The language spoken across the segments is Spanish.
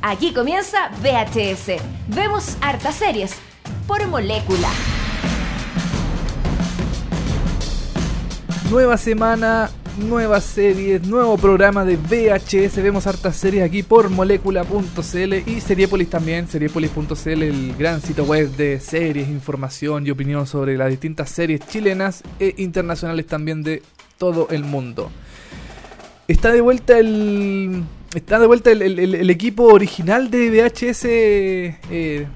Aquí comienza VHS. Vemos hartas series por molécula. Nueva semana, nuevas series, nuevo programa de VHS. Vemos hartas series aquí por molécula.cl y Seriepolis también, seriepolis.cl, el gran sitio web de series, información y opinión sobre las distintas series chilenas e internacionales también de todo el mundo. Está de vuelta el está de vuelta el, equipo original de VHS, eh, eh,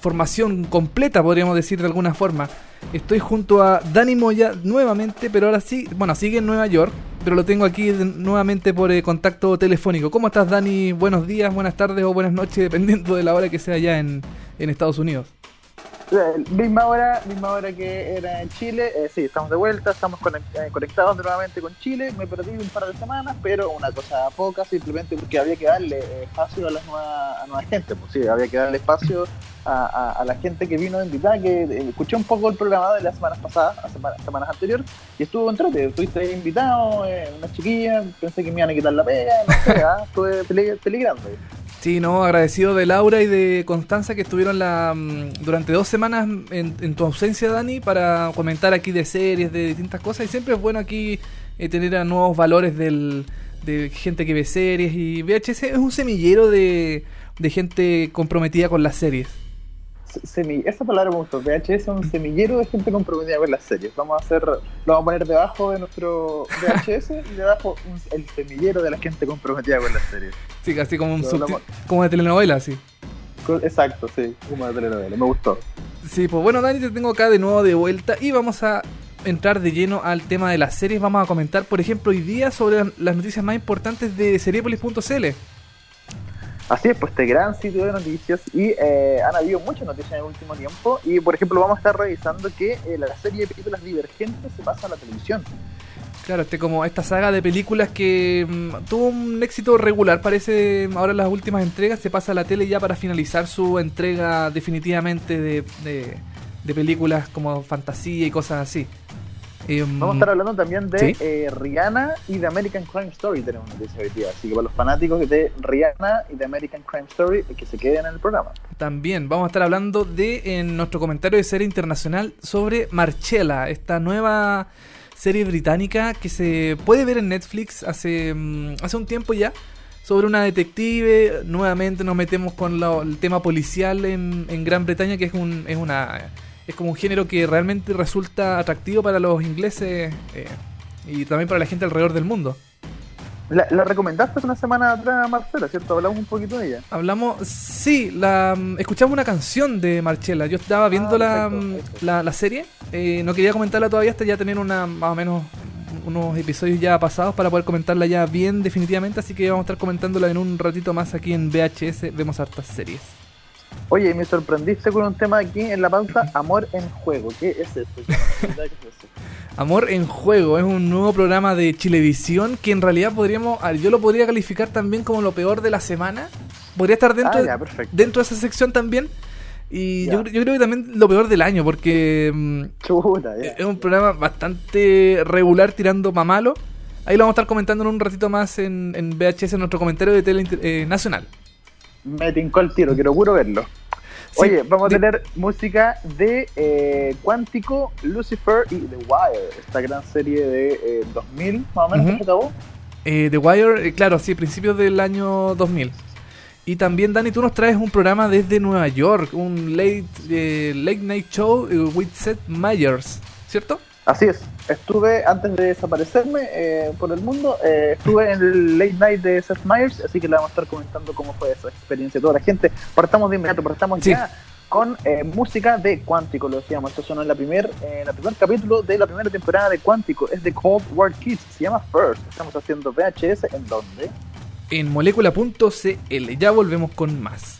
formación completa, podríamos decir de alguna forma. Estoy junto a Dani Moya nuevamente, pero ahora sí, bueno, sigue en Nueva York, pero lo tengo aquí nuevamente por eh, contacto telefónico. ¿Cómo estás, Dani? Buenos días, buenas tardes o buenas noches, dependiendo de la hora que sea allá en, en Estados Unidos. Misma hora, misma hora que era en Chile. Eh, sí, estamos de vuelta, estamos eh, conectados nuevamente con Chile. Me perdí un par de semanas, pero una cosa poca, simplemente porque había que darle espacio a la nueva, a nueva gente. Pues sí, había que darle espacio a, la gente que vino invitada, que eh, escuché un poco el programa de las semanas pasadas, semanas, anteriores, y estuvo entrete. Estuviste invitado, una chiquilla, pensé que me iban a quitar la pega, no sé, ¿ah? estuve peligrando. Sí, no, agradecido de Laura y de Constanza que estuvieron la, mm, durante dos semanas en, tu ausencia, Dani, para comentar aquí de series, de distintas cosas. Y siempre es bueno aquí eh, tener a nuevos valores del, de gente que ve series. Y VHS es un semillero de, de gente comprometida con las series esa palabra me gustó. VHS es un semillero de gente comprometida con las series. Vamos a hacer, lo vamos a poner debajo de nuestro VHS y debajo el semillero de la gente comprometida con las series. Sí, casi como un como de telenovela, sí. Exacto, sí, como de telenovela. Me gustó. Sí, pues bueno, Dani, te tengo acá de nuevo de vuelta y vamos a entrar de lleno al tema de las series. Vamos a comentar, por ejemplo, hoy día sobre las noticias más importantes de Seriepolis.cl. Así es, pues este gran sitio de noticias y eh, han habido muchas noticias en el último tiempo y por ejemplo vamos a estar revisando que eh, la serie de películas divergentes se pasa a la televisión. Claro, este como esta saga de películas que mm, tuvo un éxito regular, parece ahora en las últimas entregas se pasa a la tele ya para finalizar su entrega definitivamente de, de películas como fantasía y cosas así. Em, Vamos a estar hablando también de eh, Rihanna y de American Crime Story, tenemos noticia hoy día. Así que para los fanáticos de Rihanna y de American Crime Story, que se queden en el programa. También vamos a estar hablando de, en nuestro comentario de serie internacional, sobre Marcella, esta nueva serie británica que se puede ver en Netflix hace, mm, hace un tiempo ya sobre una detective. Nuevamente nos metemos con el tema policial en, en Gran Bretaña, que es, un, es una es como un género que realmente resulta atractivo para los ingleses eh, y también para la gente alrededor del mundo. La, recomendaste una semana atrás, Marcela, ¿cierto? Hablamos un poquito de ella. Hablamos, sí, la, mm, escuchamos una canción de Marcela. Yo estaba ah, viendo mm, la, la, serie, eh, no quería comentarla todavía hasta ya tener una más o menos unos episodios ya pasados para poder comentarla ya bien definitivamente, así que vamos a estar comentándola en un ratito más aquí en VHS, vemos hartas series. Oye, me sorprendiste con un tema aquí en la pauta, Amor en Juego. ¿Qué es esto? Amor en Juego es un nuevo programa de Chilevisión que en realidad podríamos, yo lo podría calificar también como lo peor de la semana. Podría estar dentro, ah, dentro de esa sección también. Y yo, creo que también lo peor del año, porque mm, es un programa bastante regular tirando pa' malo. Ahí lo vamos a estar comentando en un ratito más en, en VHS, en nuestro comentario de Tele eh, Nacional me tincó el tiro, quiero puro verlo. Oye, vamos a tener música de eh, Cuántico, Lucifer y The Wire, esta gran serie de 2000, eh, más o menos, ¿se acabó? Eh, The Wire, claro, sí, principios del año 2000. Y también, Dani, tú nos traes un programa desde Nueva York, un late, late night show with Seth Meyers, ¿cierto? Así es, estuve antes de desaparecerme eh, por el mundo, eh, estuve en el late night de Seth Meyers, así que le vamos a estar comentando cómo fue esa experiencia. Toda la gente, partamos de inmediato, partamos ya con eh, música de Cuántico, lo decíamos, esto sonó en la primer, el primer capítulo de la primera temporada de Cuántico, es de Cold War Kids, se llama First, estamos haciendo VHS, ¿en dónde? En molécula.cl, ya volvemos con más.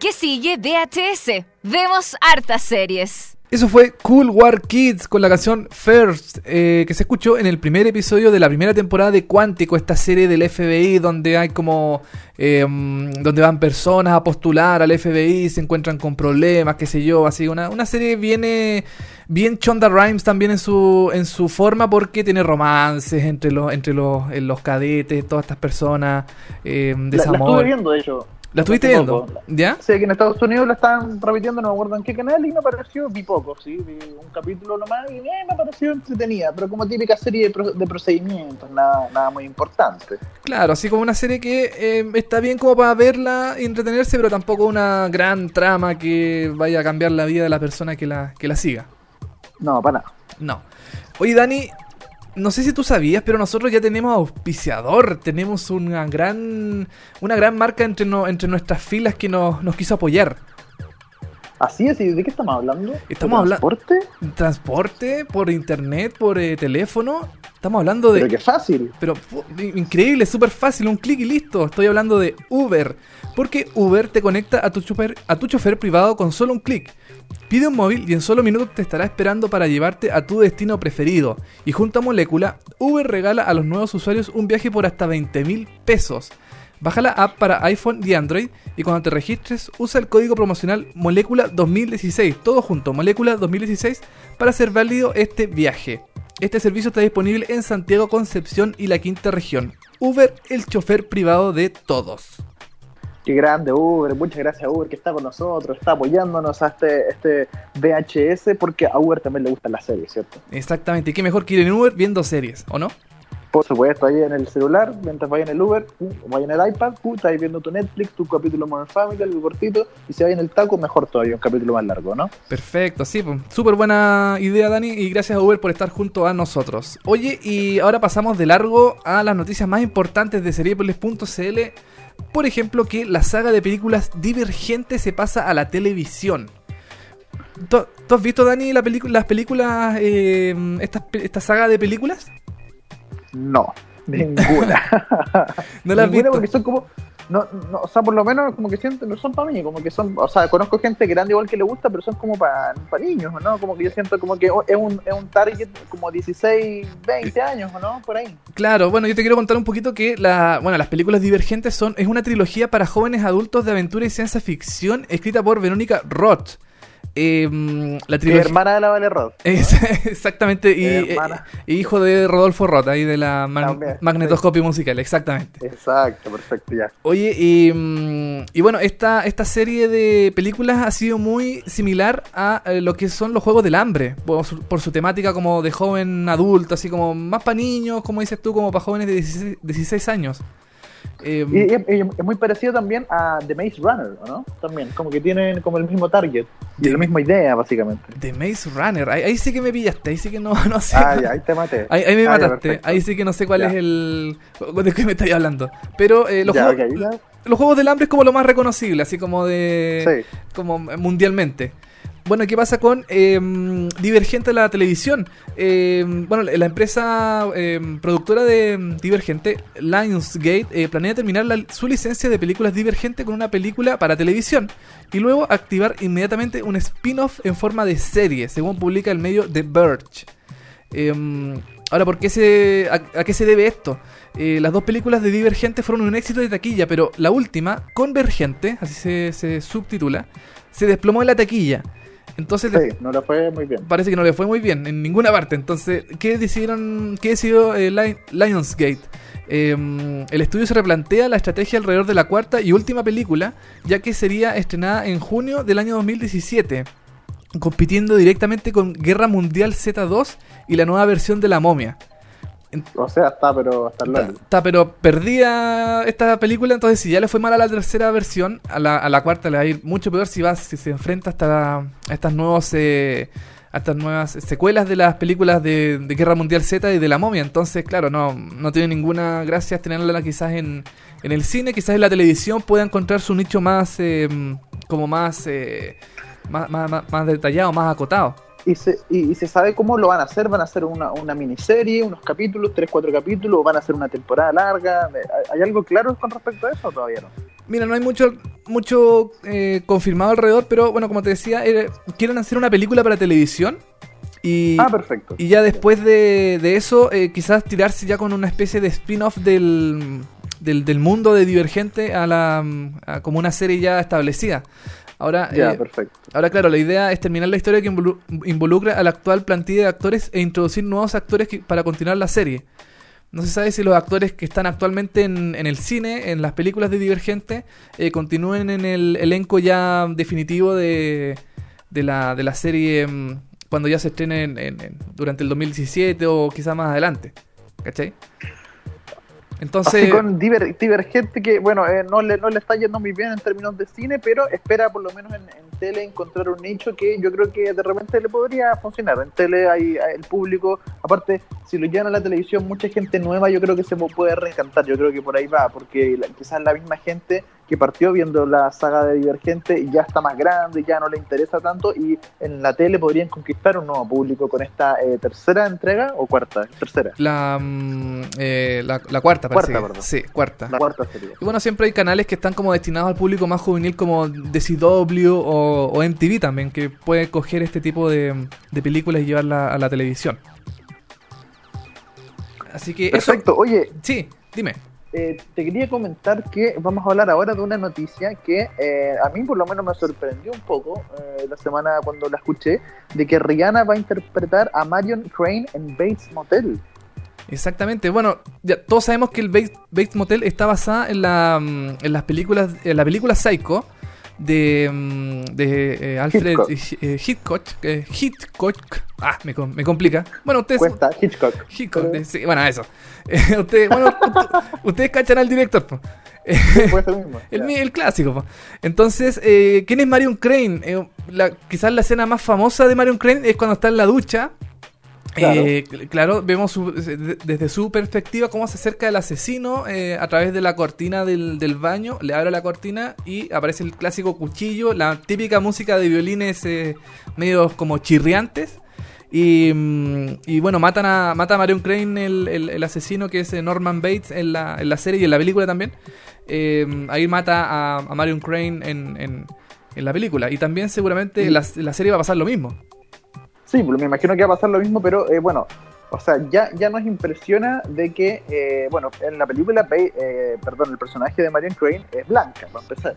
¿Qué sigue? VHS. Vemos hartas series. Eso fue Cool War Kids con la canción First, eh, que se escuchó en el primer episodio de la primera temporada de Cuántico, esta serie del FBI donde hay como... eh, donde van personas a postular al FBI, se encuentran con problemas, qué sé yo, así, una, una serie viene bien Chonda Rhimes también en su, en su forma porque tiene romances entre los, entre los, los cadetes, todas estas personas, eh, La, la desamor. estuve viendo, de hecho. ¿La estuviste viendo? ¿Ya? Sé que en Estados Unidos la estaban repitiendo, no me acuerdo en qué canal, y me pareció, vi poco, sí, vi un capítulo nomás y eh, me pareció entretenida, pero como típica serie de, pro- de procedimientos, nada, nada muy importante. Claro, así como una serie que eh, está bien como para verla y entretenerse, pero tampoco una gran trama que vaya a cambiar la vida de la persona que la, que la siga. No, para nada. No. Oye, Dani, no sé si tú sabías, pero nosotros ya tenemos auspiciador. Tenemos una gran, una gran marca entre, no- entre nuestras filas que nos, nos quiso apoyar. Así es, ¿y de qué estamos hablando? Estamos ¿De habla- transporte? Transporte, por internet, por eh, teléfono. Estamos hablando de... Pero qué fácil. Pero increíble, súper fácil, un clic y listo. Estoy hablando de Uber. Porque Uber te conecta a tu chofer, privado con solo un clic. Pide un móvil y en solo minutos te estará esperando para llevarte a tu destino preferido. Y junto a Molécula, Uber regala a los nuevos usuarios un viaje por hasta 20 mil pesos. Baja la app para iPhone y Android y cuando te registres usa el código promocional Molécula 2016, todo junto, Molécula 2016, para hacer válido este viaje. Este servicio está disponible en Santiago, Concepción y la quinta región. Uber, el chofer privado de todos. Qué grande Uber, muchas gracias a Uber que está con nosotros, está apoyándonos a este, este VHS, porque a Uber también le gustan las series, ¿cierto? Exactamente, y qué mejor que ir en Uber viendo series, ¿o no? Por supuesto, ahí en el celular, mientras vaya en el Uber, uh, vaya en el iPad, uh, estás viendo tu Netflix, tu capítulo Modern Family, algo cortito, y si vaya en el taco, mejor todavía, un capítulo más largo, ¿no? Perfecto, sí, pues, súper buena idea Dani y gracias a Uber por estar junto a nosotros. Oye, y ahora pasamos de largo a las noticias más importantes de seriepolis.cl. Por ejemplo, que la saga de películas Divergente se pasa a la televisión. ¿Tú, tú has visto, Dani, la las películas, eh, esta, esta saga de películas? No, ninguna. ¿No la has ninguna visto? porque son como... No, no, o sea, por lo menos como que siento, no son para mí, como que son, o sea, conozco gente grande igual que le gusta, pero son como para niños, ¿no? Como que yo siento como que es un, es un target como 16, 20 años, ¿o no? Por ahí. Claro, bueno, yo te quiero contar un poquito que la, bueno, las películas divergentes son es una trilogía para jóvenes adultos de aventura y ciencia ficción escrita por Verónica Roth. Eh, la trilogía hermana de la Vale Rod. Es- exactamente y, eh, y hijo de Rodolfo Roth ahí de la mag- También, magnetoscopio musical, exactamente. Exacto, perfecto, ya. Oye, y, mm, y bueno, esta, esta serie de películas ha sido muy similar a eh, lo que son los Juegos del Hambre, por su, por su temática como de joven adulto, así como más para niños, como dices tú, como para jóvenes de 16, 16 años. Eh, Y, y- y es muy parecido también a The Maze Runner, ¿o ¿no? También, como que tienen como el mismo target y The- la misma idea, básicamente. The Maze Runner, ahí, ahí sí que me pillaste, ahí sí que no, no sé. Ah, ya, ahí te maté. Ahí, ahí me Ah, mataste, ahí sí que no sé cuál Ya. es el... de qué me estáis hablando. Pero eh, los, Ya, juegos, los Juegos del Hambre es como lo más reconocible, así como de... Sí. como mundialmente. Bueno, ¿qué pasa con eh, Divergente la televisión? Eh, bueno, la empresa eh, productora de Divergente, Lionsgate, eh, planea terminar su licencia de películas Divergente con una película para televisión y luego activar inmediatamente un spin-off en forma de serie, según publica el medio The Verge. Ahora, ¿por qué se, a, qué se debe esto? Eh, las dos películas de Divergente fueron un éxito de taquilla, pero la última, Convergente, así se subtitula, se desplomó en la taquilla. Entonces Sí, no le fue muy bien. parece que no le fue muy bien en ninguna parte. Entonces, ¿qué decidieron? ¿Qué decidió eh, Li- Lionsgate? Eh, el estudio se replantea la estrategia alrededor de la cuarta y última película, ya que sería estrenada en junio del año 2017, compitiendo directamente con Guerra Mundial Z2 y la nueva versión de La Momia. O sea, está, pero hasta el Está, lado. está, pero perdía esta película, entonces si ya le fue mal a la tercera versión, a la, a la cuarta le va a ir mucho peor si va si se enfrenta hasta a estas nuevos eh, a estas nuevas secuelas de las películas de, de Guerra Mundial Z y de la momia. Entonces, claro, no, no tiene ninguna gracia tenerla quizás en, en el cine, quizás en la televisión pueda encontrar su nicho más eh, como más, eh, más, más, más- más detallado, más acotado. Y se, y, y se sabe cómo lo van a hacer. Van a hacer una, una miniserie, unos capítulos, tres, cuatro capítulos, o van a hacer una temporada larga. ¿Hay, algo claro con respecto a eso o todavía no? Mira, no hay mucho, mucho eh, confirmado alrededor, pero bueno, como te decía, eh, quieren hacer una película para televisión. Y, Ah, perfecto. y ya después de, de eso, eh, quizás tirarse ya con una especie de spin-off del, del, del mundo de Divergente a la a como una serie ya establecida. Ahora, Ya, eh, perfecto. Ahora, claro, la idea es terminar la historia que involu- involucra a la actual plantilla de actores e introducir nuevos actores que- para continuar la serie. No se sabe si los actores que están actualmente en, en el cine, en las películas de Divergente, eh, continúen en el elenco ya definitivo de, de, la, de la serie mm, cuando ya se estrene en- en- en- durante el 2017 o quizá más adelante. ¿Cachai? Entonces, Así con Diver- Divergente que, bueno, eh, no, le, no le está yendo muy bien en términos de cine, pero espera por lo menos en, tele encontrar un nicho que yo creo que de repente le podría funcionar. En tele hay, hay el público, aparte, si lo llevan a la televisión, mucha gente nueva yo creo que se puede reencantar, yo creo que por ahí va, porque la- quizás la misma gente que partió viendo la saga de Divergente ya está más grande, ya no le interesa tanto y en la tele podrían conquistar un nuevo público con esta eh, tercera entrega o cuarta, tercera, la, mm, eh, la, la cuarta, parece. Cuarta, perdón. Sí, cuarta. la cuarta sería. Y bueno, siempre hay canales que están como destinados al público más juvenil como DCW o, o MTV también, que puede coger este tipo de, de películas y llevarla a la televisión. Así que eso... Perfecto, oye, Sí, dime. Eh, te quería comentar que vamos a hablar ahora de una noticia que eh, a mí por lo menos me sorprendió un poco eh, la semana cuando la escuché, de que Rihanna va a interpretar a Marion Crane en Bates Motel. Exactamente. Bueno, ya todos sabemos que el Bates, Bates Motel está basada en, la, mm, en las películas, en la película Psycho de, mm, de eh, Alfred Hitchcock. eh, Hitchcock. eh, Hitchcock. Ah, me, me complica. Bueno, ustedes... Cuenta Hitchcock. Hitchcock, Pero- eh, sí, bueno, eso. Ustedes, bueno, ustedes cachan al director. po. Mismo. el, el clásico. po. Entonces, eh, ¿quién es Marion Crane? La- quizás la escena más famosa de Marion Crane es cuando está en la ducha. Claro. Eh, cl- claro, vemos su- desde su perspectiva cómo se acerca el asesino eh, a través de la cortina del, del baño, le abre la cortina y aparece el clásico cuchillo, la típica música de violines eh, medios como chirriantes. Y, mm, y bueno, matan a, mata a Marion Crane, el, el- el asesino que es eh, Norman Bates en la, en la serie y en la película también. Ahí mata a, a Marion Crane en, en- en la película. Y también seguramente en la, en la serie va a pasar lo mismo. Sí, pues me imagino que va a pasar lo mismo, pero eh, bueno, o sea, ya, ya nos impresiona de que, eh, bueno, en la película, eh, perdón, el personaje de Marion Crane es blanca, para empezar.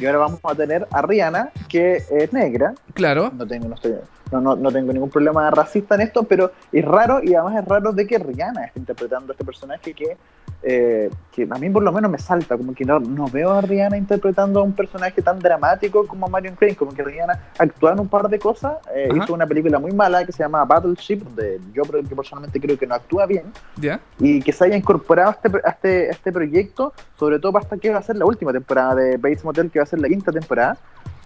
Y ahora vamos a tener a Rihanna, que es negra, Claro. no tengo, no, estoy- no, no, no tengo ningún problema racista en esto, pero es raro y además es raro de que Rihanna esté interpretando a este personaje que, eh, que a mí por lo menos me salta, como que no, no veo a Rihanna interpretando a un personaje tan dramático como Marion Crane, como que Rihanna actúa en un par de cosas, eh, hizo una película muy mala que se llama Battleship, donde yo, yo personalmente creo que no actúa bien, ¿Ya? y que se haya incorporado a este, a este, a este proyecto, sobre todo para esta que va a ser la última temporada de Bates Motel, que va a ser la quinta temporada.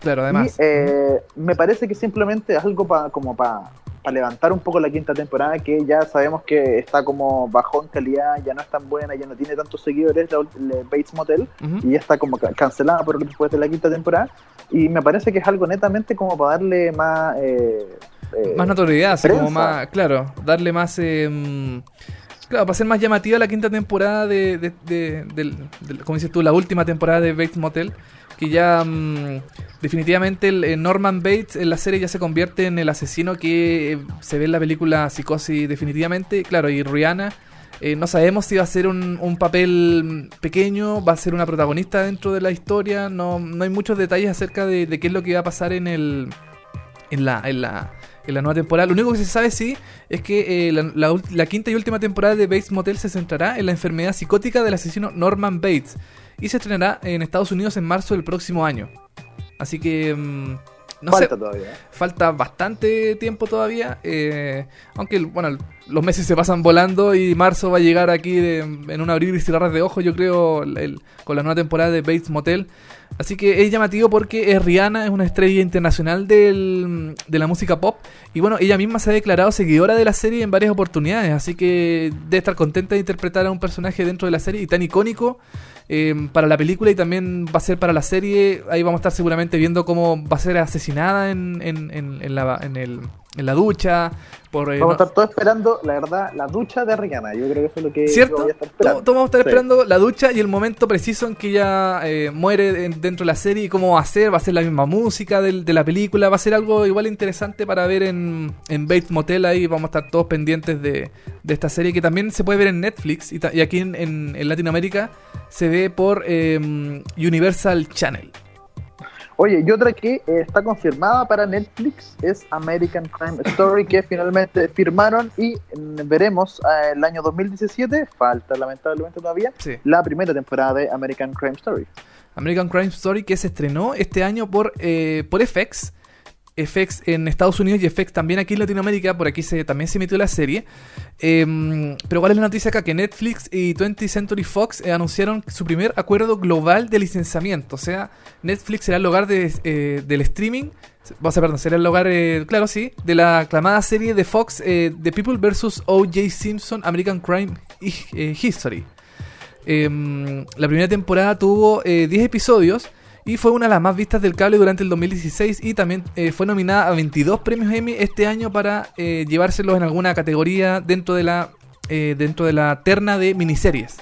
Claro, además. Y, eh, me parece que simplemente es algo pa- como para levantar un poco la quinta temporada, que ya sabemos que está como bajó en calidad, ya no es tan buena, ya no tiene tantos seguidores, la, la Bates Motel, y ya está como ca- cancelada por después de la quinta temporada. Y me parece que es algo netamente como para darle más... eh, eh, más notoriedad, así como más, claro, darle más, eh, claro, para ser más llamativa la quinta temporada de, de, de- como dices tú, la última temporada de Bates Motel, que ya mm, definitivamente el, eh, Norman Bates en la serie ya se convierte en el asesino que eh, se ve en la película Psicosis definitivamente, claro, y Rihanna. eh, no sabemos si va a ser un, papel pequeño, va a ser una protagonista dentro de la historia. No, no hay muchos detalles acerca de, de qué es lo que va a pasar en el, en la, en la, en la nueva temporada. Lo único que se sabe sí es que eh, la, la ul- la quinta y última temporada de Bates Motel se centrará en la enfermedad psicótica del asesino Norman Bates y se estrenará en Estados Unidos en marzo del próximo año. Así que mm, no falta sé, todavía. falta bastante tiempo todavía. eh, aunque bueno, los meses se pasan volando y marzo va a llegar aquí de- en un abrir y cerrar de ojos, yo creo, el- con la nueva temporada de Bates Motel. Así que es llamativo porque es Rihanna, es una estrella internacional del- de la música pop. Y bueno, ella misma se ha declarado seguidora de la serie en varias oportunidades. Así que debe estar contenta de interpretar a un personaje dentro de la serie y tan icónico eh, para la película y también va a ser para la serie. Ahí vamos a estar seguramente viendo cómo va a ser asesinada en, en, en, en la, en, el, en la ducha. Por, eh, vamos a estar todos esperando, la verdad, la ducha de Rihanna. Yo creo que eso es lo que ¿Cierto? Voy a estar esperando. Todos vamos a estar esperando la ducha y el momento preciso en que ella eh, muere dentro de la serie y cómo va a ser. Va a ser la misma música de, de la película. Va a ser algo igual interesante para ver en, en Bates Motel. Ahí vamos a estar todos pendientes de, de esta serie que también se puede ver en Netflix y, y aquí en, en, Latinoamérica se ve por em, Universal Channel. Oye, y otra que eh, está confirmada para Netflix es American Crime Story, que finalmente firmaron y mm, veremos eh, el año 2017, falta lamentablemente todavía, la primera temporada de American Crime Story. American Crime Story que se estrenó este año por, eh, por FX FX en Estados Unidos y FX también aquí en Latinoamérica, por aquí se, también se emitió la serie. Em, pero ¿cuál es la noticia acá? Que Netflix y 20th Century Fox eh, anunciaron su primer acuerdo global de licenciamiento. O sea, Netflix será el de, eh, del streaming. O sea, perdón, será el lugar, eh, claro, sí, de la aclamada serie de Fox The People vs. O.J. Simpson American Crime History. Em, la primera temporada tuvo 10 episodios y fue una de las más vistas del cable durante el 2016 y también eh, fue nominada a 22 premios Emmy este año para eh, llevárselos en alguna categoría dentro de la eh, dentro de la terna de miniseries.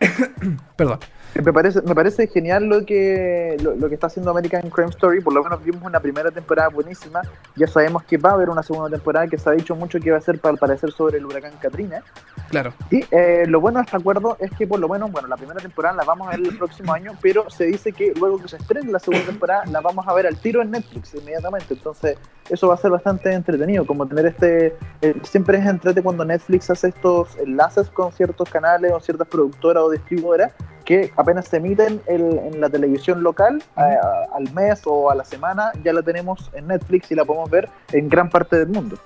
Perdón. Me parece, me parece genial lo que, lo, que está haciendo American Crime Story. Por lo menos vimos una primera temporada buenísima. Ya sabemos que va a haber una segunda temporada que se ha dicho mucho que va a ser para parecer sobre el huracán Katrina. Claro. Y eh, lo bueno de este acuerdo es que por lo menos, bueno, la primera temporada la vamos a ver el próximo año, pero se dice que luego que se estrene la segunda temporada la vamos a ver al tiro en Netflix inmediatamente. Entonces eso va a ser bastante entretenido, como tener este... Eh, siempre es entrete cuando Netflix hace estos enlaces con ciertos canales o ciertas productoras o distribuidoras que apenas se emiten en la televisión local eh, al mes o a la semana, ya la tenemos en Netflix y la podemos ver en gran parte del mundo.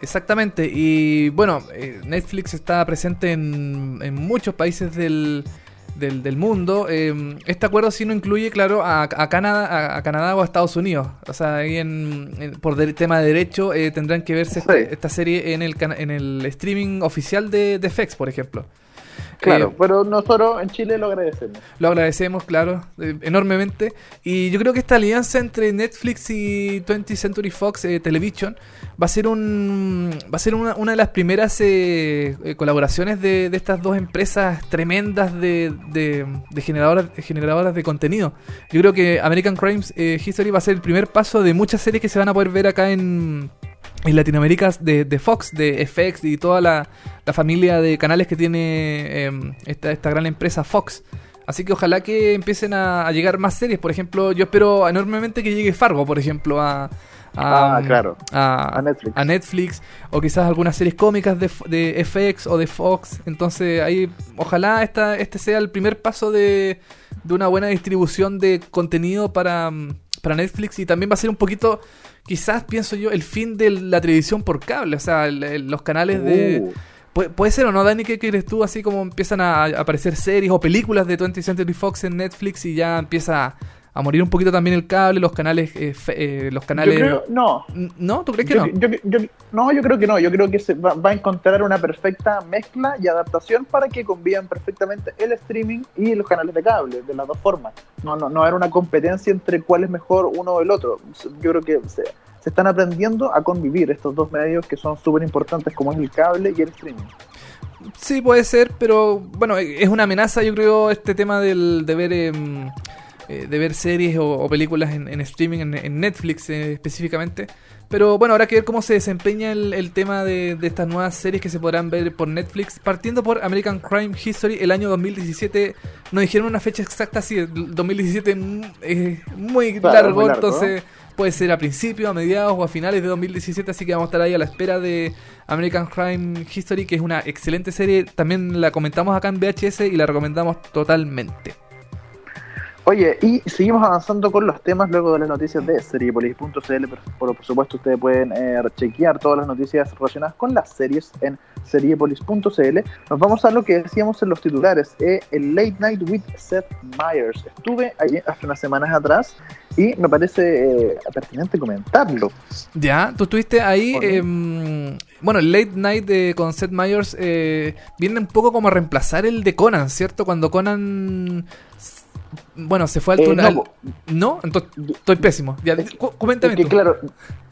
Exactamente, y bueno, eh, Netflix está presente en, en muchos países del, del, mundo. Em, este acuerdo sí no incluye, claro, a, Canadá, a, Canadá o a Estados Unidos. O sea, ahí en, por tema de derecho eh, tendrán que verse este, esta serie en el, en el streaming oficial de, de FX, por ejemplo. Claro, eh, pero nosotros en Chile lo agradecemos. Lo agradecemos, claro, eh, enormemente. Y yo creo que esta alianza entre Netflix y 20th Century Fox eh, Television va a ser un va a ser una, una de las primeras colaboraciones de, de, estas dos empresas tremendas de, de, de, generadoras, generadoras de contenido. Yo creo que American Crimes History va a ser el primer paso de muchas series que se van a poder ver acá en en Latinoamérica de, de, Fox, de FX y toda la, familia de canales que tiene em, esta, esta gran empresa Fox. Así que ojalá que empiecen a, llegar más series. Por ejemplo, yo espero enormemente que llegue Fargo, por ejemplo, a, a, ah, claro. a, Netflix. O quizás algunas series cómicas de, de, FX o de Fox. Entonces, ahí, ojalá esta, este sea el primer paso de, de una buena distribución de contenido para, para Netflix. Y también va a ser un poquito quizás pienso yo, el fin de la televisión por cable, o sea, los canales de... Uh. puede ser o no, Dani, ¿qué crees tú? Así como empiezan a, aparecer series o películas de 20th Century Fox en Netflix y ya empieza a morir un poquito también el cable, los canales, eh, eh, los canales. no. ¿No? ¿Tú crees que no? no, yo creo que no. Yo creo que se va, a encontrar una perfecta mezcla y adaptación para que convivan perfectamente el streaming y los canales de cable, de las dos formas. No, no, no era una competencia entre cuál es mejor uno o el otro. Yo creo que se, se están aprendiendo a convivir estos dos medios que son súper importantes como es el cable y el streaming. Sí, puede ser, pero bueno, es una amenaza, yo creo, este tema del, de ver. Eh, de ver series o, películas en, streaming, en, Netflix eh, específicamente. Pero bueno, habrá que ver cómo se desempeña el, tema de, estas nuevas series que se podrán ver por Netflix. Partiendo por American Crime History, el año 2017. Nos dijeron una fecha exacta, sí, el 2017 mm, es muy, largo, entonces puede ser a principios, a mediados o a finales de 2017. Así que vamos a estar ahí a la espera de American Crime History, que es una excelente serie. También la comentamos acá en VHS y la recomendamos totalmente. Oye, y seguimos avanzando con los temas luego de las noticias de seriepolis.cl. Por, por, supuesto, ustedes pueden eh, chequear todas las noticias relacionadas con las series en seriepolis.cl. Nos vamos a lo que decíamos en los titulares: eh, el Late Night with Seth Meyers. Estuve ahí hace unas semanas atrás y me parece eh, pertinente comentarlo. Ya, tú estuviste ahí. Em, bueno, el Late Night de, con Seth Meyers viene un poco como a reemplazar el de Conan, ¿cierto? Cuando Conan Bueno, se fue al Eh, túnel. no, No, entonces estoy pésimo. Ya, Es- cu- coméntame Que tú. claro,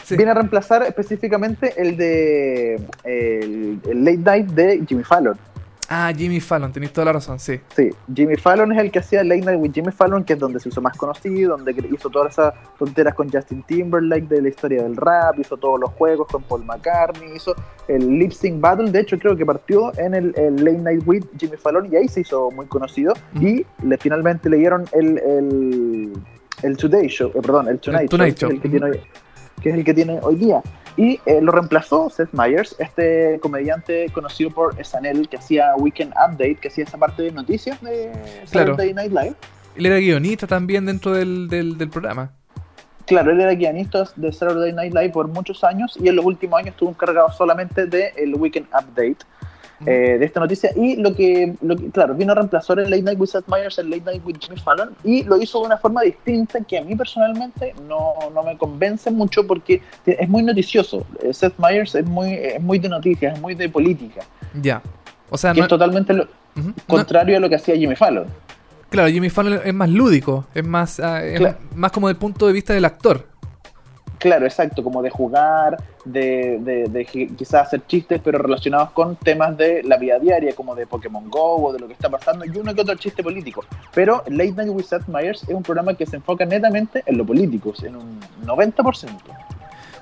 Sí. viene a reemplazar específicamente el de el, el Late Night de Jimmy Fallon. Ah, Jimmy Fallon, tenéis toda la razón, sí. Sí, Jimmy Fallon es el que hacía Late Night with Jimmy Fallon, que es donde se hizo más conocido, donde hizo todas esas tonteras con Justin Timberlake de la historia del rap, hizo todos los juegos con Paul McCartney, hizo el Lip Sync Battle, de hecho creo que partió en el, el Late Night with Jimmy Fallon y ahí se hizo muy conocido Ujú. y le, finalmente le dieron el, el, el Today Show, eh, perdón, el Tonight, El Tonight Show, Show, que tiene hoy, que es el que tiene hoy día. Y eh, lo reemplazó Seth Meyers, este comediante conocido por SNL que hacía Weekend Update, que hacía esa parte de noticias de Claro. Saturday Night Live. Él era guionista también dentro del, del, del programa. Claro, él era guionista de Saturday Night Live por muchos años y en los últimos años estuvo encargado solamente del el Weekend Update eh, de esta noticia. Y lo que, lo que, claro, vino a reemplazar el Late Night with Seth Meyers, el Late Night with Jimmy Fallon, y lo hizo de una forma distinta que a mí personalmente no, no me convence mucho porque es muy noticioso. Eh, Seth Meyers es muy, es muy de noticias, es muy de política, Ya. O sea, que no, es totalmente lo contrario a lo que hacía Jimmy Fallon. claro, Jimmy Fallon es más lúdico, es más, ah, es Claro. más como del punto de vista del actor. Claro, exacto, como de jugar, de, de, de quizás hacer chistes, pero relacionados con temas de la vida diaria, como de Pokémon Go o de lo que está pasando, y uno que otro chiste político. Pero Late Night with Seth Meyers es un programa que se enfoca netamente en lo político, en un 90%.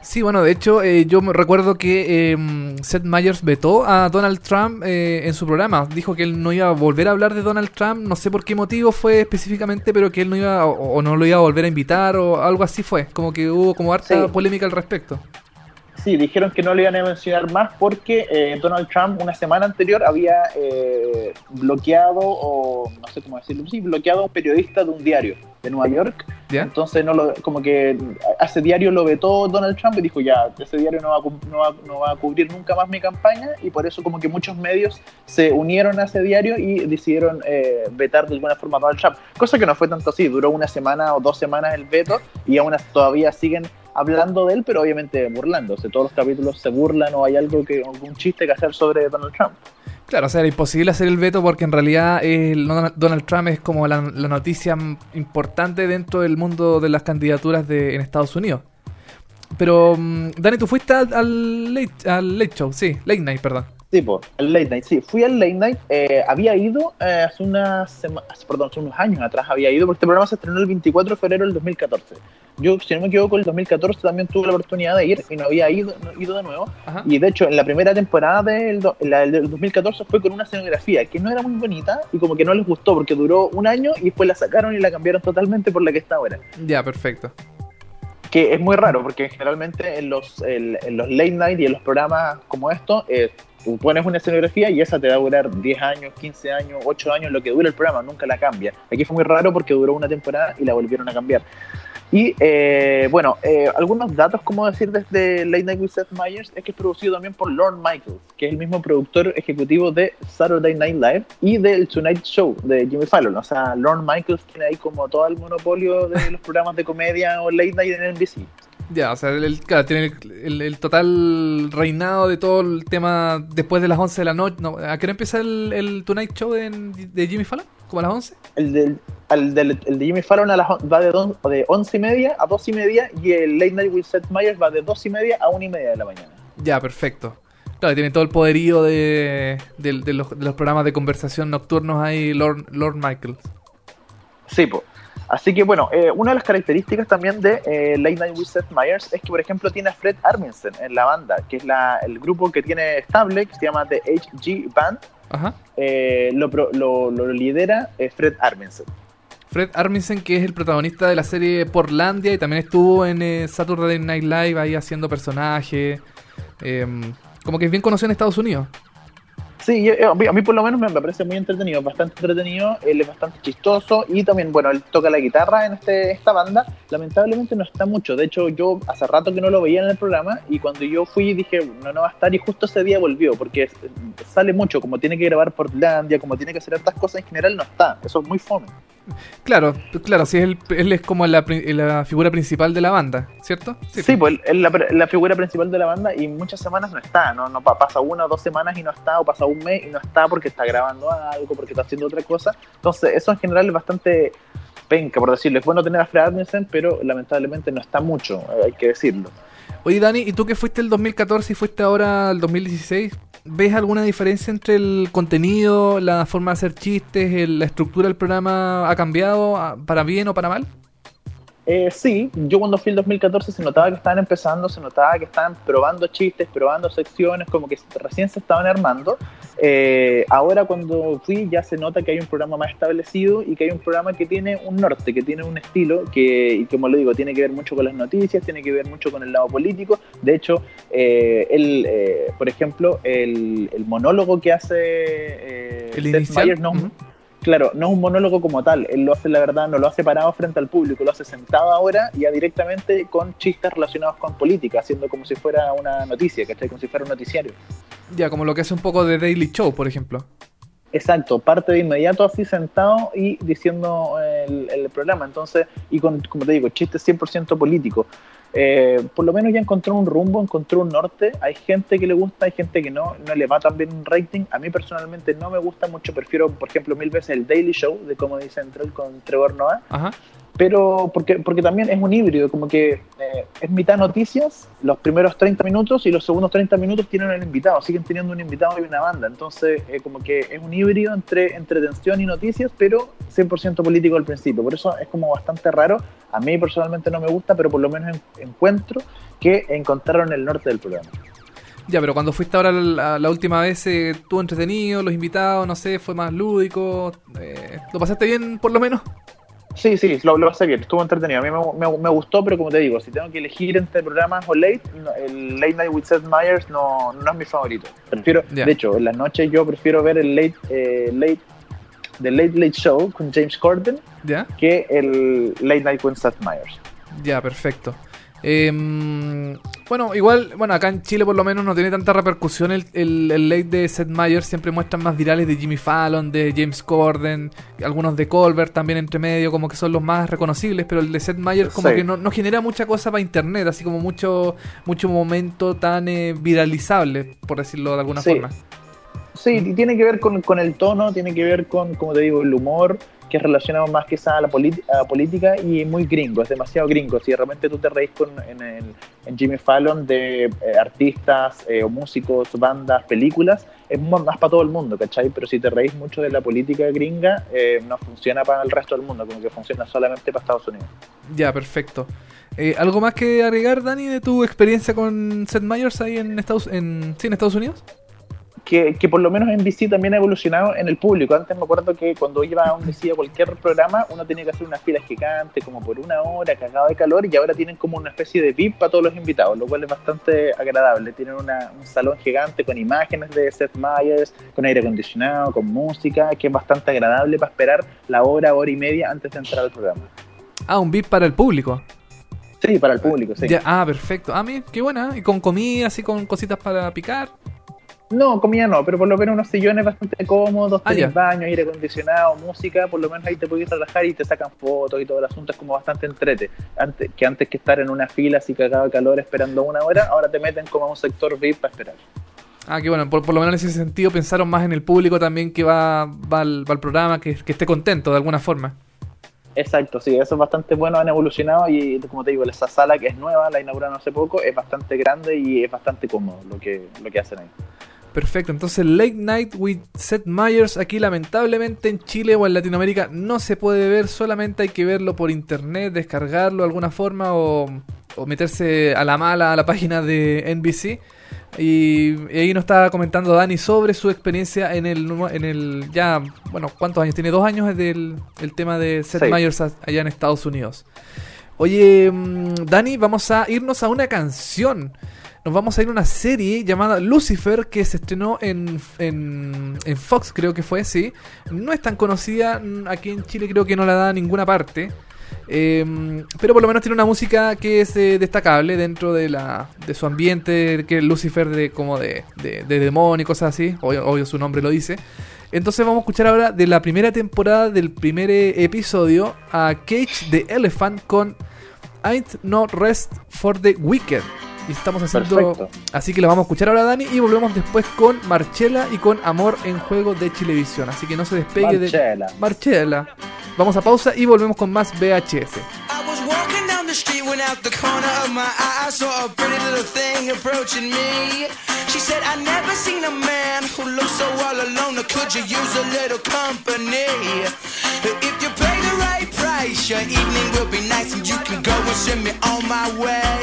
Sí, bueno, de hecho, eh, yo me recuerdo que eh, Seth Meyers vetó a Donald Trump eh, en su programa. Dijo que él no iba a volver a hablar de Donald Trump, no sé por qué motivo fue específicamente, pero que él no iba o, o no lo iba a volver a invitar o algo así fue. Como que hubo como harta Sí. polémica al respecto. Sí, dijeron que no le iban a mencionar más porque eh, Donald Trump una semana anterior había eh, bloqueado, o no sé cómo decirlo, sí, bloqueado a un periodista de un diario de Nueva York ¿Ya? Entonces, no lo, como que a ese diario lo vetó Donald Trump y dijo, ya, ese diario no va, no, va, no va a cubrir nunca más mi campaña y por eso como que muchos medios se unieron a ese diario y decidieron eh, vetar de alguna forma a Donald Trump. Cosa que no fue tanto así, duró una semana o dos semanas el veto y aún todavía siguen hablando de él, pero obviamente burlándose. Todos los capítulos se burlan o hay algo que algún chiste que hacer sobre Donald Trump. Claro, o sea, era imposible hacer el veto porque en realidad el Donald Trump es como la, la noticia importante dentro del mundo de las candidaturas de, en Estados Unidos. Pero, mm, Dani, tú fuiste al, al late, al late Show, sí, Late Night, perdón. Tipo, el late night, sí, fui al late night, eh, había ido eh, hace unas semanas, perdón, hace unos años atrás había ido, porque este programa se estrenó el 24 de febrero del 2014. Yo, si no me equivoco, el 2014 también tuve la oportunidad de ir y no había ido, no ido de nuevo. Ajá. Y de hecho, en la primera temporada del, do- la del 2014 fue con una escenografía que no era muy bonita y como que no les gustó porque duró un año y después la sacaron y la cambiaron totalmente por la que está ahora. Ya, perfecto. Que es muy raro porque generalmente en los, el- en los late night y en los programas como esto, eh, tú pones una escenografía y esa te va a durar 10 años, 15 años, 8 años, lo que dura el programa, nunca la cambia. Aquí fue muy raro porque duró una temporada y la volvieron a cambiar. Y eh, bueno, eh, algunos datos, como decir, desde Late Night with Seth Meyers es que es producido también por Lorne Michaels, que es el mismo productor ejecutivo de Saturday Night Live y del Tonight Show de Jimmy Fallon. O sea, Lorne Michaels tiene ahí como todo el monopolio de los programas de comedia o Late Night en NBC. Ya, o sea, el, claro, tiene el, el- el total reinado de todo el tema después de las 11 de la noche. No, ¿A qué hora empieza el, el Tonight Show de, de Jimmy Fallon? ¿Como a las 11? El, del, al del- el de Jimmy Fallon a las, va de, don- de 11 y media a 2 y media y el Late Night with Seth Meyers va de 2 y media a 1 y media de la mañana. Ya, perfecto. Claro, tiene todo el poderío de, de- de los, de los programas de conversación nocturnos ahí, Lord, Lord Michaels. Sí, po. Así que bueno, eh, una de las características también de eh, Late Night with Seth Meyers es que, por ejemplo, tiene a Fred Armisen en la banda, que es la, el grupo que tiene estable, que se llama The HG Band. Ajá. Eh, lo, lo, lo lidera eh, Fred Armisen. Fred Armisen, que es el protagonista de la serie Portlandia y también estuvo en Saturday Night Live ahí haciendo personajes. em, como que es bien conocido en Estados Unidos. Sí, yo- a, mí, a mí por lo menos me, parece muy entretenido, bastante entretenido, él es bastante chistoso y también, bueno, él toca la guitarra en este, esta banda, lamentablemente no está mucho, de hecho yo hace rato que no lo veía en el programa y cuando yo fui dije, no, no va a estar y justo ese día volvió, porque es- sale mucho, como tiene que grabar Portlandia, como tiene que hacer estas cosas en general, no está, eso es muy fome. Claro, claro, sí, él, él es como la, la figura principal de la banda, ¿cierto? Sí, pues él es la, la figura principal de la banda y muchas semanas no está, no, no pa- pasa una o dos semanas y no está, o pasa un mes y no está porque está grabando algo, porque está haciendo otra cosa. Entonces, eso en general es bastante penca, por decirlo. Es bueno tener a Fred Armisen, pero lamentablemente no está mucho, eh, hay que decirlo. Oye, Dani, ¿y tú que fuiste el 2014 y fuiste ahora el 2016? ¿Ves alguna diferencia entre el contenido, la forma de hacer chistes, el- la estructura del programa ha cambiado para bien o para mal? Eh, sí, yo cuando fui el 2014 se notaba que estaban empezando, se notaba que estaban probando chistes, probando secciones, como que recién se estaban armando. Eh, ahora cuando fui ya se nota que hay un programa más establecido y que hay un programa que tiene un norte, que tiene un estilo que, y como lo digo, tiene que ver mucho con las noticias, tiene que ver mucho con el lado político. De hecho, eh, el, eh, por ejemplo, el, el monólogo que hace eh, El Seth no, un- Ujú. Claro, no es un monólogo como tal, él lo hace, la verdad, no lo hace parado frente al público, lo hace sentado ahora ya directamente con chistes relacionados con política, haciendo como si fuera una noticia, ¿cachai? Como si fuera un noticiario. Ya, como lo que hace un poco de Daily Show, por ejemplo. Exacto, parte de inmediato así sentado y diciendo el, el programa, entonces, y con, como te digo, chistes 100% políticos. Eh, por lo menos ya encontró un rumbo, encontró un norte. Hay gente que le gusta, hay gente que no, no le va tan bien un rating. A mí personalmente no me gusta mucho, prefiero, por ejemplo, mil veces el Daily Show de Comedy Central con Trevor Noah. Ajá. Pero porque, porque también es un híbrido, como que eh, es mitad noticias, los primeros 30 minutos y los segundos 30 minutos tienen el invitado, siguen teniendo un invitado y una banda, entonces eh, como que es un híbrido entre entretención y noticias, pero 100% político al principio, por eso es como bastante raro, a mí personalmente no me gusta, pero por lo menos en- encuentro que encontraron el norte del programa. Ya, pero cuando fuiste ahora la, la última vez, eh, estuvo entretenido, los invitados, no sé, fue más lúdico. eh, ¿Lo pasaste bien por lo menos? Sí, sí, lo, lo hace bien, estuvo entretenido. A mí me, me- me gustó, pero como te digo, si tengo que elegir entre programas o late, el Late Night with Seth Meyers no, no es mi favorito. Prefiero, de hecho, en las noches yo prefiero ver el Late, eh, late The Late Late Show con James Corden que el Late Night with Seth Meyers. Ya, perfecto. Em, bueno, igual, bueno, acá en Chile por lo menos no tiene tanta repercusión el, el, el late de Seth Meyers, siempre muestran más virales de Jimmy Fallon, de James Corden, algunos de Colbert también entre medio, como que son los más reconocibles, pero el de Seth Meyers como Sí. que no, no genera mucha cosa para internet, así como mucho, mucho momento tan eh, viralizable, por decirlo de alguna Sí. forma. Sí, tiene que ver con, con el tono, tiene que ver con, como te digo, el humor, que es más quizá a la, a política y muy gringo, es demasiado gringo. Si de repente tú te reís con, en, el- Jimmy Fallon de eh, artistas eh, o músicos, bandas, películas, es más para todo el mundo, ¿cachai? Pero si te reís mucho de la política gringa, eh, no funciona para el resto del mundo, como que funciona solamente para Estados Unidos. Ya, perfecto. ¿Algo más que agregar, Dani, de tu experiencia con Seth Meyers ahí en Estados, en, sí, en Estados Unidos? Que, que por lo menos NBC también ha evolucionado en el público. Antes me acuerdo que cuando iba a NBC a cualquier programa, uno tenía que hacer una fila gigante, como por una hora, cagado de calor, y ahora tienen como una especie de VIP para todos los invitados, lo cual es bastante agradable. Tienen una- un salón gigante con imágenes de Seth Meyers, con aire acondicionado, con música, que es bastante agradable para esperar la hora, hora y media antes de entrar al programa. Ah, un VIP para el público. Sí, para el público, sí. Ya, ah, perfecto. Ah, mira, qué buena. Y con comida, así con cositas para picar. No, comida no, pero por lo menos unos sillones bastante cómodos, Ah, tenés ya. baño, aire acondicionado, música, por lo menos ahí te puedes relajar y te sacan fotos y todo el asunto es como bastante entrete. Antes, que antes que estar en una fila así cagado de calor esperando una hora, ahora te meten como a un sector VIP para esperar. Ah, qué bueno. Por, por lo menos en ese sentido pensaron más en el público también que va, va, al, va al programa, que, que esté contento de alguna forma. Exacto, sí, eso es bastante bueno, han evolucionado y como te digo, esa sala que es nueva, la inauguraron hace poco, es bastante grande y es bastante cómodo lo que, lo que hacen ahí. Perfecto, entonces Late Night with Seth Meyers aquí lamentablemente en Chile o en Latinoamérica no se puede ver, solamente hay que verlo por internet, descargarlo de alguna forma o, o meterse a la mala a la página de NBC. Y, y ahí nos estaba comentando Dani sobre su experiencia en el, en el ya, bueno, ¿cuántos años? Tiene dos años del el tema de Seth Sí. Meyers allá en Estados Unidos. Oye, mm, Dani, vamos a irnos a una canción. Nos vamos a ir a una serie llamada Lucifer que se estrenó en, en, Fox, creo que fue, sí. No es tan conocida, mm, aquí en Chile creo que no la da a ninguna parte. Eh, pero por lo menos tiene una música que es eh, destacable dentro de la de su ambiente, que es Lucifer de como de, de, de demonio y cosas así. Obvio, obvio su nombre lo dice. Entonces vamos a escuchar ahora de la primera temporada del primer eh, episodio a Cage the Elephant con Ain't No Rest for the Wicked. Y estamos haciendo. Perfecto. Así que lo vamos a escuchar ahora, Dani. Y volvemos después con Marchela y con Amor en Juego de Chilevisión. Así que no se despegue de. Marcela. Marchela. Vamos a pausa y volvemos con más VHS. The street when out the corner of my eye I saw a pretty little thing approaching me. She said, I never seen a man who looks so all alone. Or could you use a little company? If you price, your evening will be nice and you can go and send me on my way.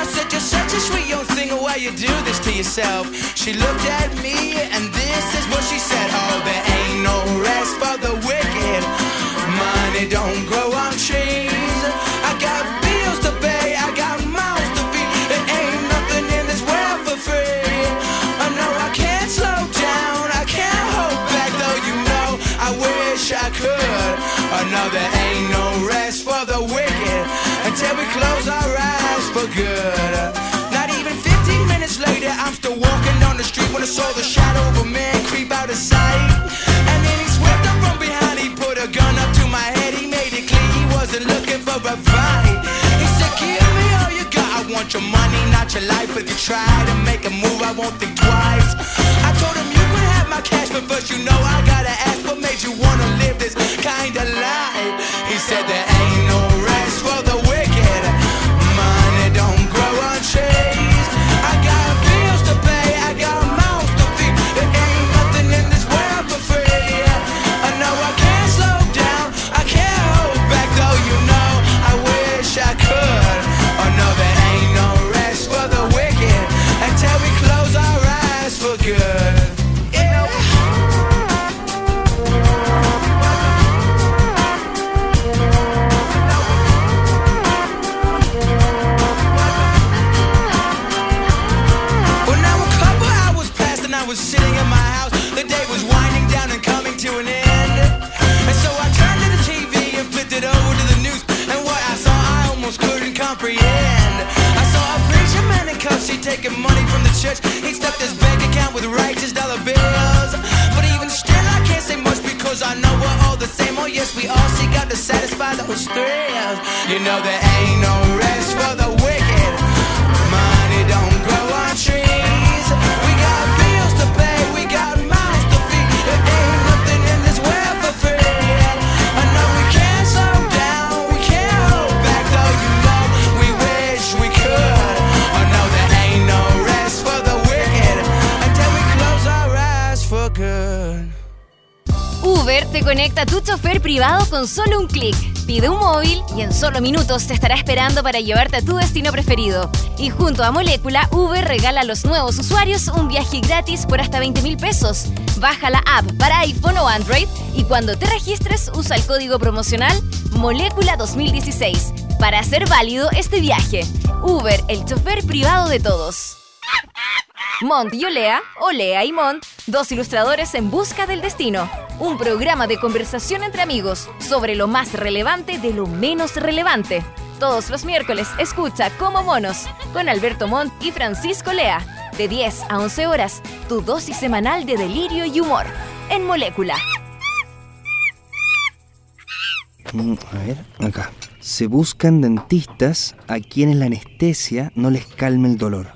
I said, You're such a sweet young thing, why you do this to yourself? She looked at me and this is what she said. Oh, there ain't no rest for the wicked. Money don't grow on saw the shadow of a man creep out of sight. And then he swept up from behind, he put a gun up to my head, he made it clear he wasn't looking for a fight. He said, Give me all you got, I want your money, not your life. If you try to make a move, I won't think twice. I told him you could have my cash, but first you know You know, there ain't no rest for the wicked. Money don't grow on trees. We got bills to pay, we got mouths to feed. There ain't nothing in this world for free. I know we can't slow down, we can't hold back, though you know we wish we could. I know there ain't no rest for the wicked until we close our eyes for good. Uber te conecta a tu chofer privado con solo un clic. Pide un móvil y en solo minutos te estará esperando para llevarte a tu destino preferido. Y junto a Molécula, Uber regala a los nuevos usuarios un viaje gratis por hasta 20 mil pesos. Baja la app para iPhone o Android y cuando te registres usa el código promocional Molécula 2016 para hacer válido este viaje. Uber, el chofer privado de todos. Mont y Olea, Olea y Mont, dos ilustradores en busca del destino. Un programa de conversación entre amigos sobre lo más relevante de lo menos relevante. Todos los miércoles escucha Como Monos con Alberto Montt y Francisco Lea. De 10 a 11 horas, tu dosis semanal de delirio y humor. En Molécula. Mm, A ver, acá. Se buscan dentistas a quienes la anestesia no les calme el dolor.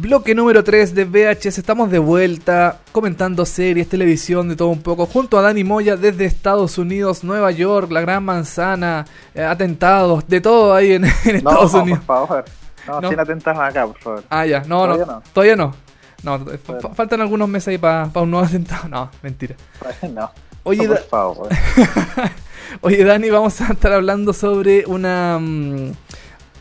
Bloque número 3 de VHS, estamos de vuelta comentando series, televisión, de todo un poco, junto a Dani Moya desde Estados Unidos, Nueva York, la Gran Manzana, eh, atentados, de todo ahí en, en No, Estados por Unidos. favor. No, No. sin atentar acá, por favor. Ah, ya, no, Todavía no, no. todavía no. No, Bueno. faltan algunos meses ahí para un nuevo atentado. No, mentira. No. Oye, por favor. Oye, Dani, vamos a estar hablando sobre una, mm,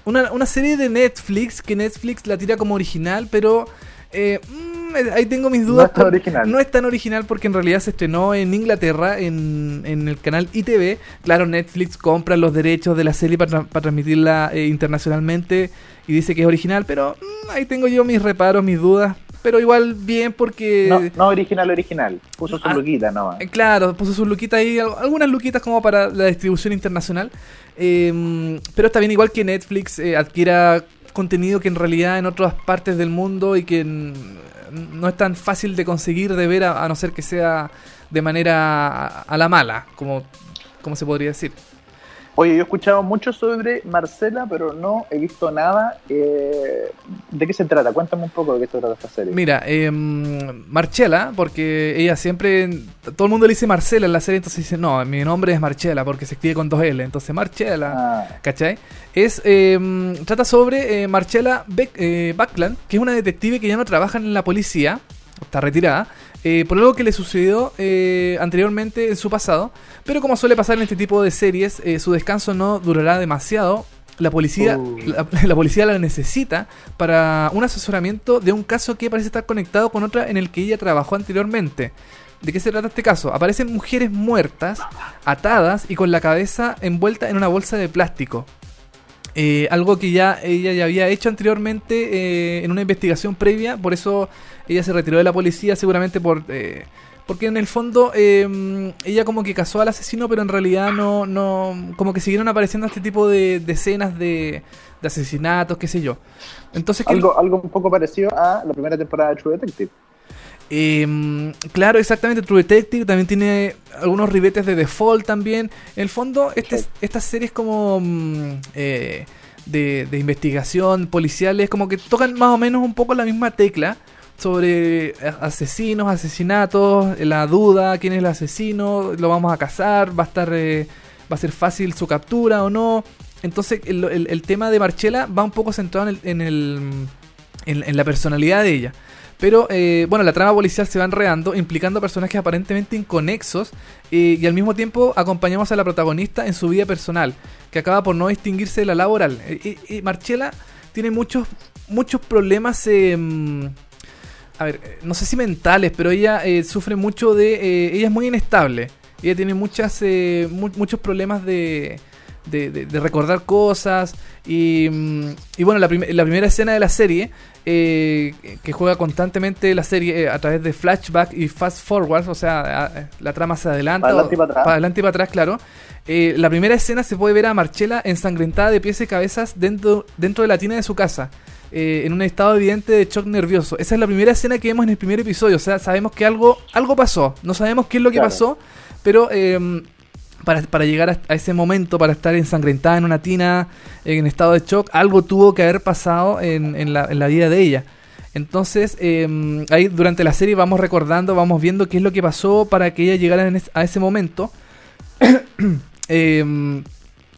una, una serie de Netflix que Netflix la tira como original, pero eh, mm, ahí tengo mis No dudas. es tan por- original. No es tan original porque en realidad se estrenó en Inglaterra, en, en el canal ITV. Claro, Netflix compra los derechos de la serie para, para transmitirla eh, internacionalmente y dice que es original, pero mm, ahí tengo yo mis reparos, mis dudas. Pero igual bien porque... No, no original, original. Puso su Ah, luquita nomás. Eh, Claro, puso sus luquitas ahí, al- algunas luquitas como para la distribución internacional. Eh, pero está bien igual que Netflix eh, adquiera contenido que en realidad en otras partes del mundo y que no es tan fácil de conseguir de ver a, a no ser que sea de manera a, a la mala, como, como se podría decir. Oye, yo he escuchado mucho sobre Marcela, pero no he visto nada. eh, ¿De qué se trata? Cuéntame un poco de qué se trata esta serie. Mira, eh, Marchela, porque ella siempre, todo el mundo le dice Marcela en la serie, entonces dice, no, mi nombre es Marchela porque se escribe con dos L, entonces Marchela. Ah, ¿Cachai? Es, eh, trata sobre eh, Marcella Beck, eh, Backlund, que es una detective que ya no trabaja en la policía, está retirada, eh, por algo que le sucedió eh, anteriormente en su pasado, pero como suele pasar en este tipo de series, eh, su descanso no durará demasiado. La policía, Uh. la, la policía la necesita para un asesoramiento de un caso que parece estar conectado con otra en el que ella trabajó anteriormente. ¿De qué se trata este caso? Aparecen mujeres muertas, atadas y con la cabeza envuelta en una bolsa de plástico. Eh, algo que ya ella ya había hecho anteriormente eh, en una investigación previa, por eso ella se retiró de la policía, seguramente por eh, porque en el fondo eh, ella como que casó al asesino, pero en realidad no, no como que siguieron apareciendo este tipo de, escenas de, asesinatos, qué sé yo. Entonces, ¿qué- algo, algo un poco parecido a la primera temporada de True Detective. Eh, claro, exactamente. True Detective también tiene algunos ribetes de default también. En el fondo, este, Sí. estas series como mm, eh, de, de investigación policiales, como que tocan más o menos un poco la misma tecla sobre a- asesinos, asesinatos, la duda, quién es el asesino, lo vamos a cazar, va a estar, eh, va a ser fácil su captura o no. Entonces, el, el- el tema de Marchela va un poco centrado en el, en, el- en- en la personalidad de ella. Pero eh, bueno, la trama policial se va enredando, implicando personajes aparentemente inconexos eh, y al mismo tiempo acompañamos a la protagonista en su vida personal, que acaba por no distinguirse de la laboral. Eh, y, y Marchela tiene muchos, muchos problemas, eh, mm, a ver, eh, no sé si mentales, pero ella eh, sufre mucho de... eh, ella es muy inestable. Ella tiene muchas, eh, mu- muchos problemas de, de, de- recordar cosas. Y, mm, y bueno, la primera escena de la serie, eh, que juega constantemente la serie eh, a través de flashback y fast forward, o sea, a- la trama se adelanta. Para adelante y para atrás. adelante y para atrás, claro. Eh, la primera escena se puede ver a Marchela ensangrentada de pies y cabezas dentro, dentro de la tina de su casa. eh, en un estado evidente de shock nervioso. Esa es la primera escena que vemos en el primer episodio. O sea, sabemos que algo, algo pasó. No sabemos qué es lo que Claro. pasó, pero eh, para, para llegar a, ese momento, para estar ensangrentada en una tina, en estado de shock, algo tuvo que haber pasado en, en la, en la vida de ella. Entonces, eh, ahí durante la serie vamos recordando, vamos viendo qué es lo que pasó para que ella llegara en a ese momento. Eh,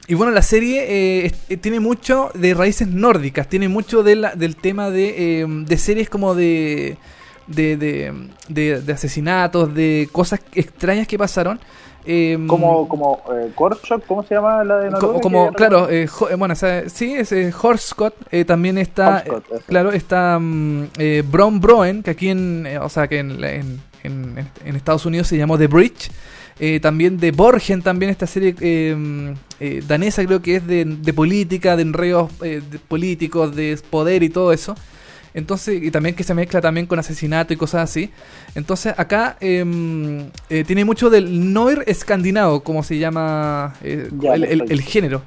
y bueno, la serie eh, eh, tiene mucho de raíces nórdicas, tiene mucho del tema de, eh, de series como de, de, de- de asesinatos, de cosas extrañas que pasaron. Eh, Como, como eh, ¿cómo se llama la de Noruega? como, claro, eh, jo- eh, bueno, o sea, sí, es eh, Horskott, eh, también está, claro, está mm, eh, Bron Broen, que aquí en, o sea, que en, en- en- en Estados Unidos se llamó The Bridge, también de Borgen, también esta serie mm, danesa creo que es de, de política, de enredos eh, políticos, de poder y todo eso. Entonces, y también que se mezcla también con asesinato y cosas así. Entonces, acá em, eh, tiene mucho del noir escandinavo, como se llama eh, Ya, el, el- perfecto. el género.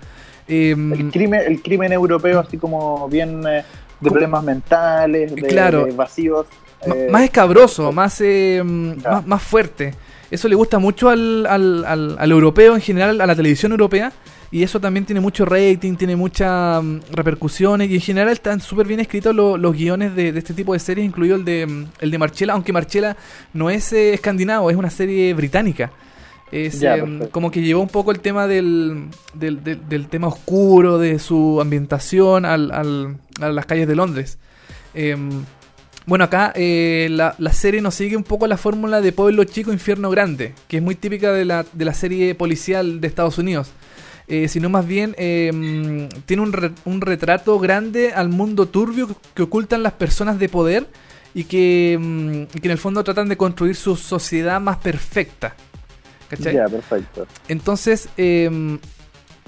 Em, El crimen, el crimen europeo, así como bien eh, de Como- problemas mentales, de, Claro. de vacíos. Eh, más escabroso, más, Ya. más, más fuerte. Eso le gusta mucho al, al, al- al europeo en general, a la televisión europea. Y eso también tiene mucho rating, tiene muchas mm, repercusiones. Y en general están súper bien escritos lo- los guiones de, de este tipo de series, incluido el de, mm, el de Marchella. Aunque Marchella no es eh, escandinavo, es una serie británica. Es, Ya, eh, perfecto. como que llevó un poco el tema del, del, del- del tema oscuro, de su ambientación al, al- a las calles de Londres. Em, bueno, acá eh, la, la serie nos sigue un poco la fórmula de Pueblo Chico, Infierno Grande, que es muy típica de la, de la serie policial de Estados Unidos. Eh, sino más bien em, tiene un, re- un retrato grande al mundo turbio que, que ocultan las personas de poder y que, em, y que en el fondo tratan de construir su sociedad más perfecta. ¿Cachai? Ya, perfecto. Entonces, eh,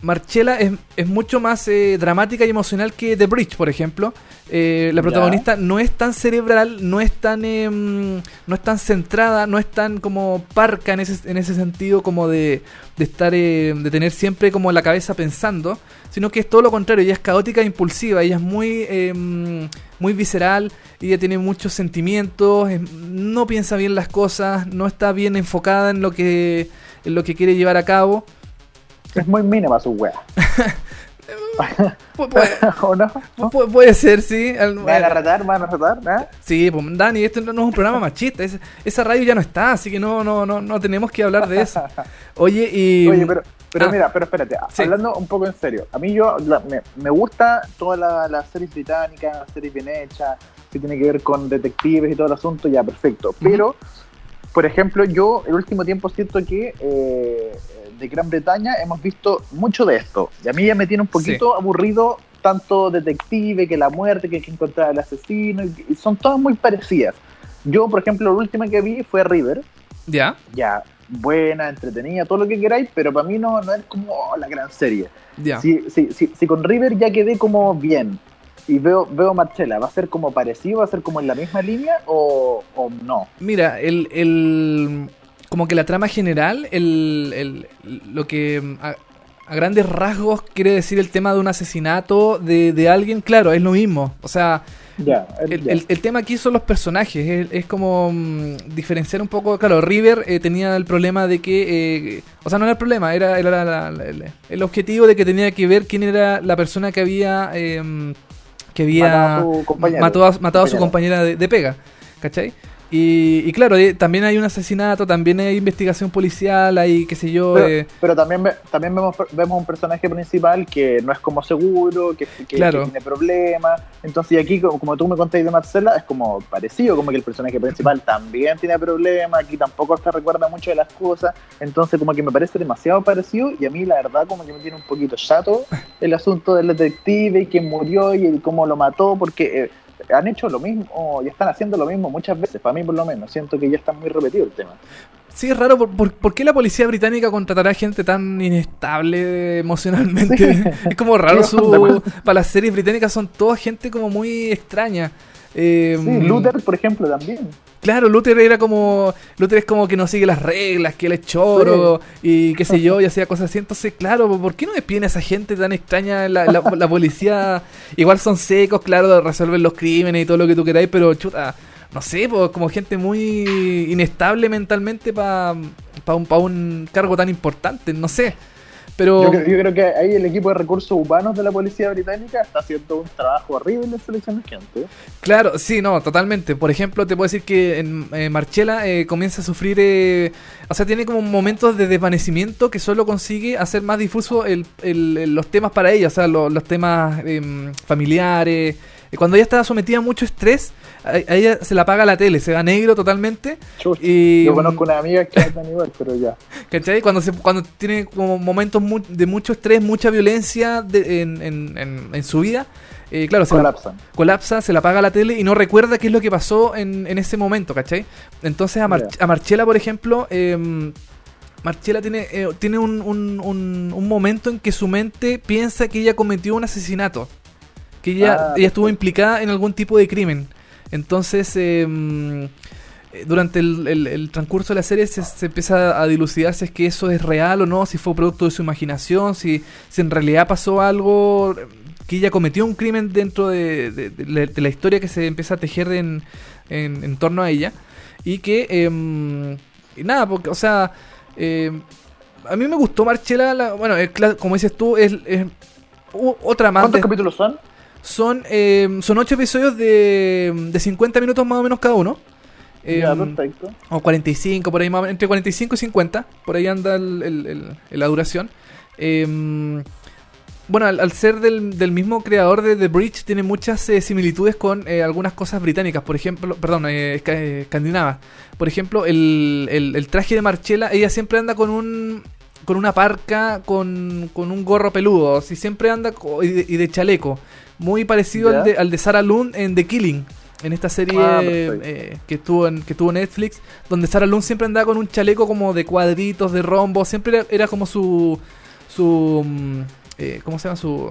Marchela es, es mucho más eh, dramática y emocional que The Bridge, por ejemplo. Eh, la Ya. protagonista no es tan cerebral, no es tan em, no es tan centrada, no es tan como parca en ese, en ese sentido como de, de estar eh, de tener siempre como la cabeza pensando, sino que es todo lo contrario, ella es caótica e impulsiva, ella es muy em, muy visceral, ella tiene muchos sentimientos, es- no piensa bien las cosas, no está bien enfocada en lo que en lo que quiere llevar a cabo. Es muy mínima su wea. Pu- puede, ¿O no? pu- puede ser, sí. Al- ¿Me van a retar? ¿Me van a retar? ¿eh? Sí, pues Dani, esto no es un programa machista. es- esa radio ya no está, así que no, no, no, no tenemos que hablar de eso. Oye, y. Oye, pero, pero Ah. mira, pero espérate, Sí. hablando un poco en serio, a mí yo la- me, me gusta todas la- las series británicas, las series bien hechas, que tiene que ver con detectives y todo el asunto, ya, perfecto. Pero, por ejemplo, yo el último tiempo siento que eh, de Gran Bretaña hemos visto mucho de esto, y a mí ya me tiene un poquito aburrido tanto detective, que la muerte, que hay que encontrar al asesino, y- son todas muy parecidas. Yo, por ejemplo, la última que vi fue River, Ya, ya buena, entretenida, todo lo que queráis, pero para mí no, no es como la gran serie. ya. Si, si, si, si con River ya quedé como bien y veo, veo Marcela, ¿va a ser como parecido? ¿Va a ser como en la misma línea o, o no? Mira, el, el. Como que la trama general, el, el- lo que. mm, A, a grandes rasgos quiere decir el tema de un asesinato de, de alguien, claro, es lo mismo. O sea, Ya, El, el- el tema aquí son los personajes, es, es como mm, diferenciar un poco, claro, River eh, tenía el problema de que, eh, o sea, no era el problema, era, era la- la- la- el, el objetivo de que tenía que ver quién era la persona que había, eh, que había Matado a su compañero. matado a, su Compañera. compañera de, de pega, ¿cachai? Y, y claro, eh, también hay un asesinato, también hay investigación policial, hay qué sé yo... Pero, eh, pero también, también vemos, vemos un personaje principal que no es como seguro, que, que- que Claro. tiene problemas. Entonces, y aquí, como, como tú me contaste de Marcela, es como parecido, como que el personaje principal también tiene problemas, aquí tampoco se recuerda mucho de las cosas. Entonces, como que me parece demasiado parecido y a mí, la verdad, como que me tiene un poquito chato el asunto del detective y quién murió y el cómo lo mató, porque. eh, han hecho lo mismo y están haciendo lo mismo muchas veces, para mí por lo menos. Siento que ya está muy repetido el tema. Sí, es raro, ¿por, por, por qué la policía británica contratará gente tan inestable emocionalmente? Sí. Es como raro ¿Qué su... Para las series británicas son toda gente como muy extraña. Eh, Sí, Luther, por ejemplo, también. Claro, Luther era como... Luther es como que no sigue las reglas, que él es choro y qué sé yo, y hacía cosas así. Entonces, claro, ¿por qué no despiden a esa gente tan extraña? La, la, la policía igual son secos, claro, resuelven los crímenes y todo lo que tú queráis, pero chuta... No sé, pues como gente muy inestable mentalmente para un, pa un cargo tan importante, no sé. Pero Yo, creo, yo creo que ahí el equipo de recursos humanos de la policía británica está haciendo un trabajo horrible en selección de gente. Claro, sí, no, totalmente. Por ejemplo, te puedo decir que en eh, Marchela eh, comienza a sufrir, eh, o sea, tiene como momentos de desvanecimiento que solo consigue hacer más difuso el, el- los temas para ella, o sea, lo- los temas em, familiares. Eh, Cuando ella está sometida a mucho estrés, a, ella se la apaga la tele, se va negro totalmente. Chuch, Y, yo conozco una amiga que andan igual, pero ya. ¿Cachai? Cuando, se, cuando tiene como momentos mu- de mucho estrés, mucha violencia de- en, en- en- en su vida, eh, claro, se la- Colapsan. colapsa, se la apaga la tele y no recuerda qué es lo que pasó en, en ese momento, ¿cachai? Entonces a, Mar- a Marchela, por ejemplo, eh, Marchela tiene, eh, tiene un, un- un- un momento en que su mente piensa que ella cometió un asesinato, que ella, Ah, ella estuvo implicada en algún tipo de crimen. Entonces, eh, eh, durante el, el- el transcurso de la serie se, se empieza a dilucidar si es que eso es real o no, si fue producto de su imaginación, si, si en realidad pasó algo, eh, que ella cometió un crimen dentro de, de- de la, de la historia que se empieza a tejer en, en, en torno a ella. Y que, em, y nada, porque, o sea, em, a mí me gustó Marchela, la- bueno, como dices tú, es, es otra más. ¿Cuántos capítulos son? Son, em, son ocho episodios de, de 50 minutos más o menos cada uno. ya, Em, perfecto. o 45, por ahí más o menos, entre 45 y 50, por ahí anda el- el- el- la duración. Em, bueno, al, al ser del, del mismo creador de The Bridge, tiene muchas eh, similitudes con eh, algunas cosas británicas, por ejemplo, perdón, eh, eh, escandinavas. Por ejemplo, el, traje de Marchella, ella siempre anda con un con una parca, con, con un gorro peludo, si siempre anda co- y de, y de chaleco, muy parecido al de, al de Sarah Lund en The Killing, en esta serie Ah, eh, que estuvo en que tuvo Netflix, donde Sarah Lund siempre andaba con un chaleco como de cuadritos, de rombo, siempre era, era como su su mm, eh, ¿cómo se llama? Su,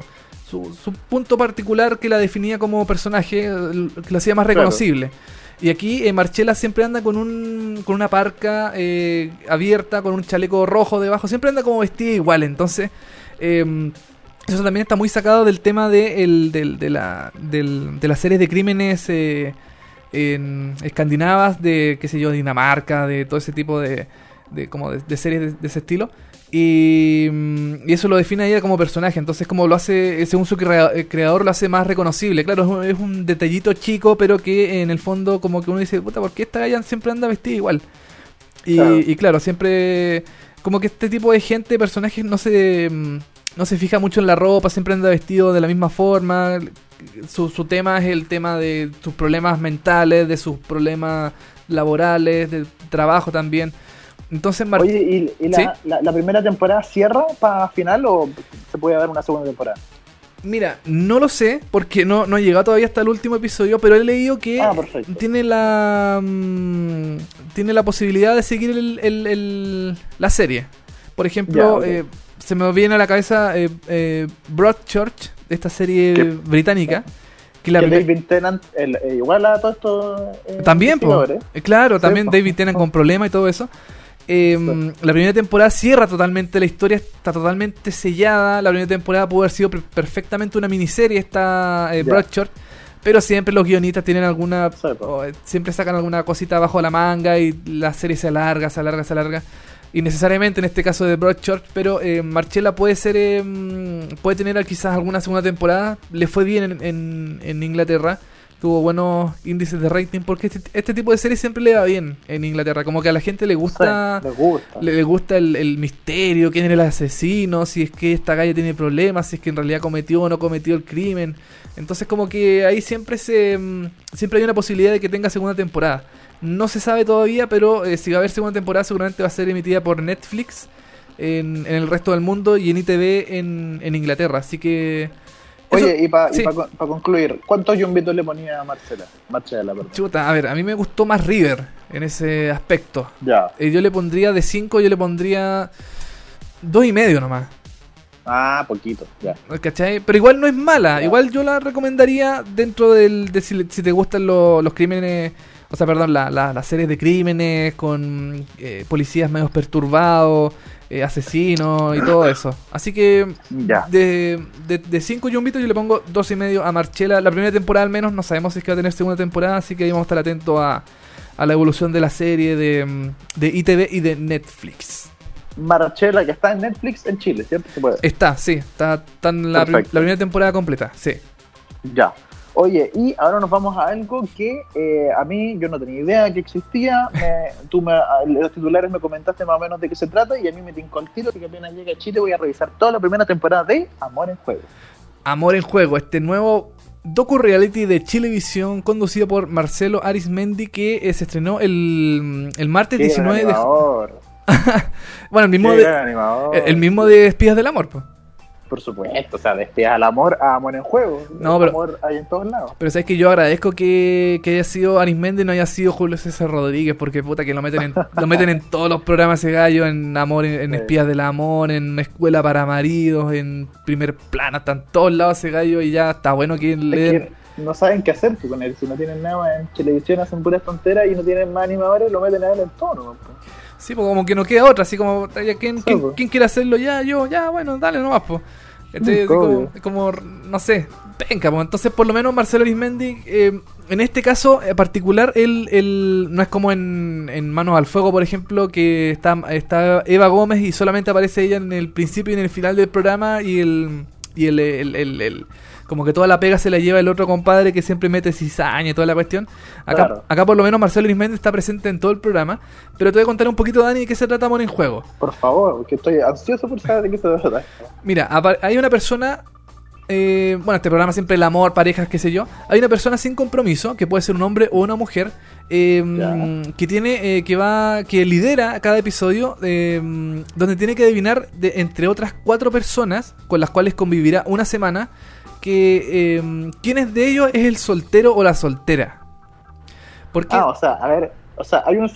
su, su punto particular que la definía como personaje, que la hacía más Claro. reconocible. Y aquí eh, Marchela siempre anda con un con una parca eh, abierta, con un chaleco rojo debajo, siempre anda como vestida igual, entonces eh, eso también está muy sacado del tema de, el- del- de, la, del- de las series de crímenes eh, en escandinavas, de qué sé yo, Dinamarca, de todo ese tipo de, de, como de, de series de, de ese estilo. Y, mm, y eso lo define a ella como personaje. Entonces, como lo hace, según su crea- eh, creador, lo hace más reconocible. Claro, es un, es un detallito chico, pero que en el fondo, como que uno dice, puta, ¿por qué esta galla siempre anda vestida igual? Y Claro. y claro, siempre. Como que este tipo de gente, personajes, no se. mm, No se fija mucho en la ropa, siempre anda vestido de la misma forma. Su, su tema es el tema de sus problemas mentales, de sus problemas laborales, de trabajo también. Entonces, Mar- Oye, ¿y, y la, ¿Sí? la, la primera temporada cierra para final o se puede dar una segunda temporada? Mira, no lo sé, porque no, no he llegado todavía hasta el último episodio, pero he leído que Ah, tiene la mm, tiene la posibilidad de seguir el- el- el- la serie. Por ejemplo, Ya, eh, se me viene a la cabeza eh, eh, Broadchurch, esta serie británica, que la que primer- David Tennant, el- eh, igual a todos estos eh, También, po. Eh, claro, Sí, también po. David Tennant con problemas y todo eso. Eh, La primera temporada cierra totalmente, la historia está totalmente sellada. La primera temporada pudo haber sido per- perfectamente una miniserie, esta. Broadchurch. Pero siempre los guionistas tienen alguna. Sí, po. o, siempre sacan alguna cosita bajo la manga y la serie se alarga, se alarga, se alarga. Y necesariamente en este caso de Broadchurch, pero eh, Marchella puede ser. mm, puede tener quizás alguna segunda temporada. Le fue bien en, en- en Inglaterra. Tuvo buenos índices de rating porque este, este tipo de series siempre le va bien en Inglaterra. Como que a la gente le gusta. Sí, les gusta. Le, le gusta el, el misterio, quién es el asesino, si es que esta calle tiene problemas, si es que en realidad cometió o no cometió el crimen. Entonces como que ahí siempre se mm, siempre hay una posibilidad de que tenga segunda temporada. No se sabe todavía, pero eh, si va a haber segunda temporada seguramente va a ser emitida por Netflix en, en el resto del mundo y en ITV en, en Inglaterra. Así que... Oye, y para sí. concluir, ¿cuántos yumbitos le ponía a Marcela? Marcela, perdón. Chuta, a ver, a mí me gustó más River en ese aspecto. Ya. Eh, yo le pondría de 5, yo le pondría dos y medio nomás. Ah, poquito, ya. ¿Cachai? Pero igual no es mala. Igual yo la recomendaría dentro del. De si, si te gustan lo- los crímenes. O sea, perdón, la- la- las series de crímenes con eh, policías medio perturbados, eh, asesinos y todo eso. Así que Ya. de, de, de cinco yumbitos yo le pongo dos y medio a Marchela. La primera temporada al menos, no sabemos si es que va a tener segunda temporada, así que ahí vamos a estar atentos a, a la evolución de la serie de, de ITV y de Netflix. Marchela, que está en Netflix en Chile, ¿cierto? Se puede. Está, sí, está, está en la primera temporada completa, sí. Ya. Oye, y ahora nos vamos a algo que eh, a mí yo no tenía idea que existía. Me- tú me, a- los titulares me comentaste más o menos de qué se trata y a mí me tincó el tiro que apenas llegue a Chile voy a revisar toda la primera temporada de Amor en Juego. Amor en Juego, este nuevo docu-reality de Chilevisión conducido por Marcelo Arismendi que eh, se estrenó el, el martes Qué gran 19 de... Bueno, el mismo Qué de, el, el mismo de Espías del Amor, pues. Por supuesto, o sea, despega al amor a Amor en Juego. No, pero- amor hay en todos lados. Pero sabes que yo agradezco que, que haya sido Arismendi y no haya sido Julio César Rodríguez, porque puta que lo meten en, lo meten en todos los programas ese gallo, en Amor, en, en Sí. Espías del Amor, en Escuela para Maridos, en Primer Plano, está en todos lados ese gallo y ya está bueno que le no saben qué hacer pues, con él. Si no tienen nada en televisión, hacen puras tonteras y no tienen más animadores, lo meten a él en tono. pues. Sí, pues como que no queda otra, así como, ya, ¿quién, Sí, quién- pues. quién quiere hacerlo? Ya, yo, ya, bueno, dale nomás, pues. Obvio. como, como, no sé, venga, pues entonces por lo menos Marcelo Arismendi, eh, en este caso en particular, él, él no es como en, en Manos al Fuego, por ejemplo, que está, está Eva Gómez y solamente aparece ella en el principio y en el final del programa y el... Y el, el- el- el- como que toda la pega se la lleva el otro compadre que siempre mete cizaña y toda la cuestión. Acá, Claro. acá por lo menos Marcelo Arismendi está presente en todo el programa. Pero te voy a contar un poquito, Dani, de qué se trata Amor en Juego. Por favor, porque estoy ansioso por saber de qué se trata. Mira, hay una persona. eh, bueno, este programa siempre el amor, parejas, qué sé yo. Hay una persona sin compromiso, que puede ser un hombre o una mujer, eh, Ya. que tiene, eh, que va, que lidera cada episodio, eh, donde tiene que adivinar de, entre otras cuatro personas con las cuales convivirá una semana, que eh, quién es de ellos es el soltero o la soltera. Porque Ah, o sea, a ver, o sea, hay, un,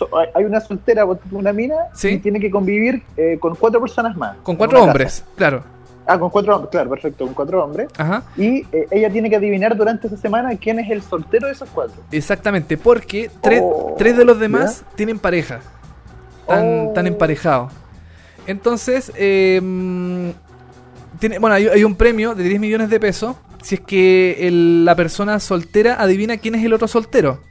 una soltera, una mina, Sí. y tiene que convivir eh, con cuatro personas más. Con cuatro hombres, claro. Ah, con cuatro hombres, claro, perfecto, con cuatro hombres. Ajá. Y eh, ella tiene que adivinar durante esa semana quién es el soltero de esos cuatro. Exactamente, porque tres, Oh, tres de los demás tienen pareja. Están, Oh. están emparejados. Entonces, eh, tiene, bueno, hay, hay un premio de 10 millones de pesos si es que el- la persona soltera adivina quién es el otro soltero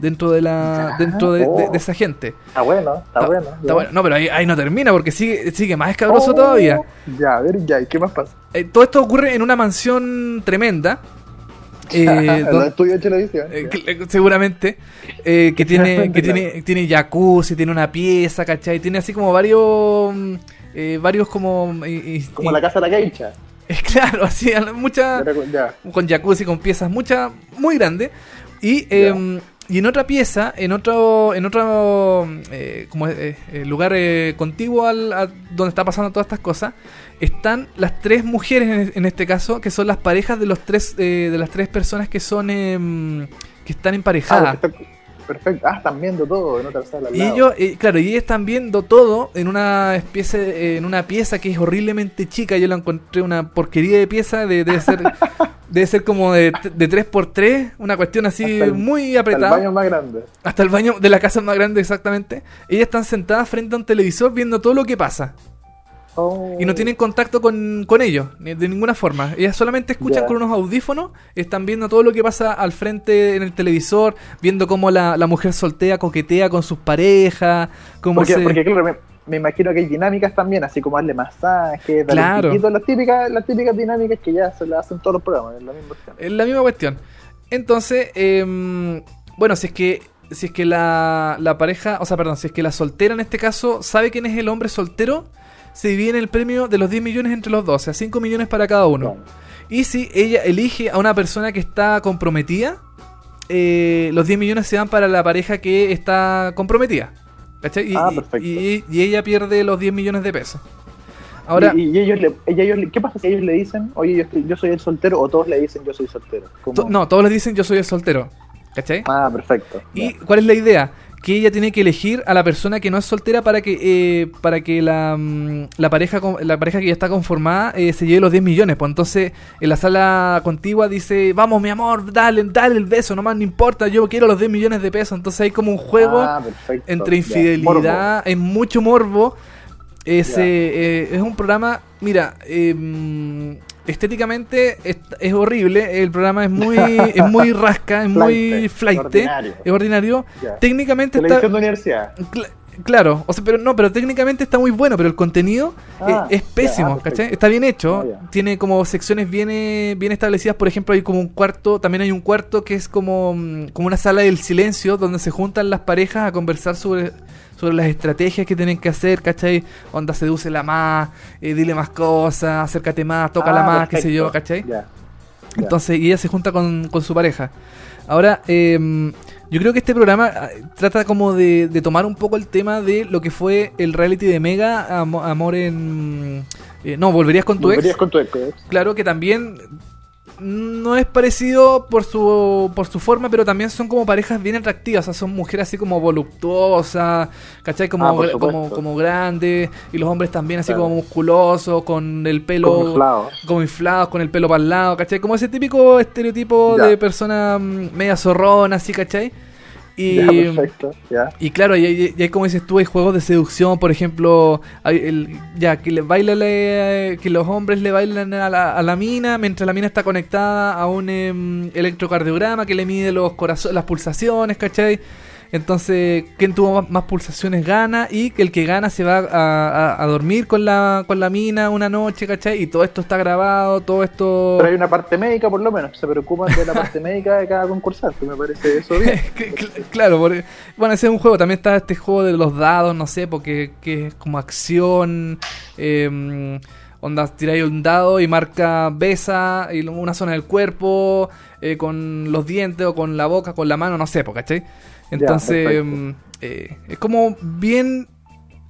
dentro de la dentro de, oh. de esa gente. Está bueno, está, Está- bueno. está bueno. No, pero ahí, ahí no termina porque sigue, sigue más escabroso Oh, todavía. Ya, a ver, ya, ¿y qué más pasa? Eh, todo esto ocurre en una mansión tremenda. eh, donde- estudio de televisión. eh, ya. que- seguramente eh, que tiene que tiene tiene jacuzzi tiene una pieza ¿cachai? tiene así como varios mm, eh, varios como eh, Como la casa de la es claro así muchas Ya. con jacuzzi con piezas muchas muy grandes y eh, y en otra pieza en otro en otro eh, como eh, eh, lugar eh, contiguo al a donde está pasando todas estas cosas están las tres mujeres en, en este caso que son las parejas de los tres eh, de las tres personas que son em, que están Ah, emparejadas perfecto. Perfecto. Ah, están viendo todo en otra sala. al y lado. ellos, eh, claro, y ellos están viendo todo en una especie, en una pieza que es horriblemente chica. Yo la encontré una porquería de pieza, de- debe ser, debe ser como de, de 3x3, una cuestión así el- muy Hasta el apretada. baño más grande. Hasta el baño de la casa más grande, exactamente. Ellas están sentadas frente a un televisor viendo todo lo que pasa. Oh. Y no tienen contacto con, con ellos, de ninguna forma. Ellas solamente escuchan con unos audífonos, están viendo todo lo que pasa al frente en el televisor, viendo cómo la, la mujer soltea, coquetea con sus parejas, cómo Porque, se... porque claro, me, me imagino que hay dinámicas también, así como darle masajes, darle Claro. piquito, las típicas, las típicas dinámicas que ya se las hacen todos los programas, en la misma opción. Es la misma cuestión. Entonces, em, bueno, si es que si es que la, la pareja, o sea, perdón, si es que la soltera en este caso sabe quién es el hombre soltero, se divide el premio de los 10 millones entre los dos, o sea, 5 millones para cada uno. Claro. Y si ella elige a una persona que está comprometida, eh, los 10 millones se dan para la pareja que está comprometida. ¿Cachai? Y, Ah, perfecto. y- y ella pierde los 10 millones de pesos. Ahora, y, y ellos le, le- ¿qué pasa si ellos le dicen, oye, yo, estoy- yo soy el soltero, o todos le dicen, yo soy soltero? No, todos les dicen yo soy el soltero. ¿Cachai? Ah, perfecto. ¿Y cuál es la idea? Que ella tiene que elegir a la persona que no es soltera para que eh, para que la, mm, la pareja la pareja que ya está conformada eh, se lleve los 10 millones. Pues entonces en la sala contigua dice, vamos mi amor, dale, dale el beso, nomás no importa, yo quiero los 10 millones de pesos. Entonces hay como un juego Ah, perfecto. entre infidelidad, es mucho morbo. Es, eh, es un programa, mira, mm, estéticamente es, es horrible, el programa es muy, es muy rasca, es muy flight, ordinario. es ordinario. Técnicamente está... De universidad. Claro, o sea, pero no, pero técnicamente está muy bueno, pero el contenido Ah, eh, es pésimo, ah, perfecto. ¿cachai? Está bien hecho, Ah, tiene como secciones bien, eh, bien establecidas, por ejemplo, hay como un cuarto, también hay un cuarto que es como, mm, como una sala del silencio, donde se juntan las parejas a conversar sobre, sobre las estrategias que tienen que hacer, ¿cachai? Onda, sedúcela más, eh, dile más cosas, acércate más, tócala Ah, más, qué sé yo, ¿cachai? Ya. Entonces, y ella se junta con, con su pareja. Ahora, eh, yo creo que este programa ah, trata como de, de tomar un poco el tema de lo que fue el reality de Mega, Amo- Amor en... eh, no, ¿volverías con tu Volverías ex? con tu ex. Claro que también no es parecido por su por su forma, pero también son como parejas bien atractivas, o sea, son mujeres así como voluptuosas, ¿cachai? Como, Ah, como, como grandes, y los hombres también así Claro. como musculosos, con el pelo Como inflado. como inflados, con el pelo para el lado, ¿cachai? Como ese típico estereotipo Ya. de persona mm, media zorrona, así, ¿cachai? Y, Ya, perfecto. Ya. y claro, y, hay- y como dices tú, hay juegos de seducción, por ejemplo, hay el, ya que le baila que los hombres le bailan a la, a la mina mientras la mina está conectada a un em, electrocardiograma que le mide los corazones, las pulsaciones, ¿cachai? Entonces, quien tuvo más, más pulsaciones gana y que el que gana se va a, a- a dormir con la, con la mina una noche, ¿cachai? Y todo esto está grabado, todo esto... Pero hay una parte médica, por lo menos. Se preocupan de la parte médica de cada concursante. Me parece eso bien. Cl- cl- claro, porque, bueno, ese es un juego. También está este juego de los dados, no sé, porque que es como acción. eh, onda, tiráis un dado y marca besa y una zona del cuerpo eh, con los dientes o con la boca, con la mano, no sé, ¿cachai? Entonces, mm, eh, es como bien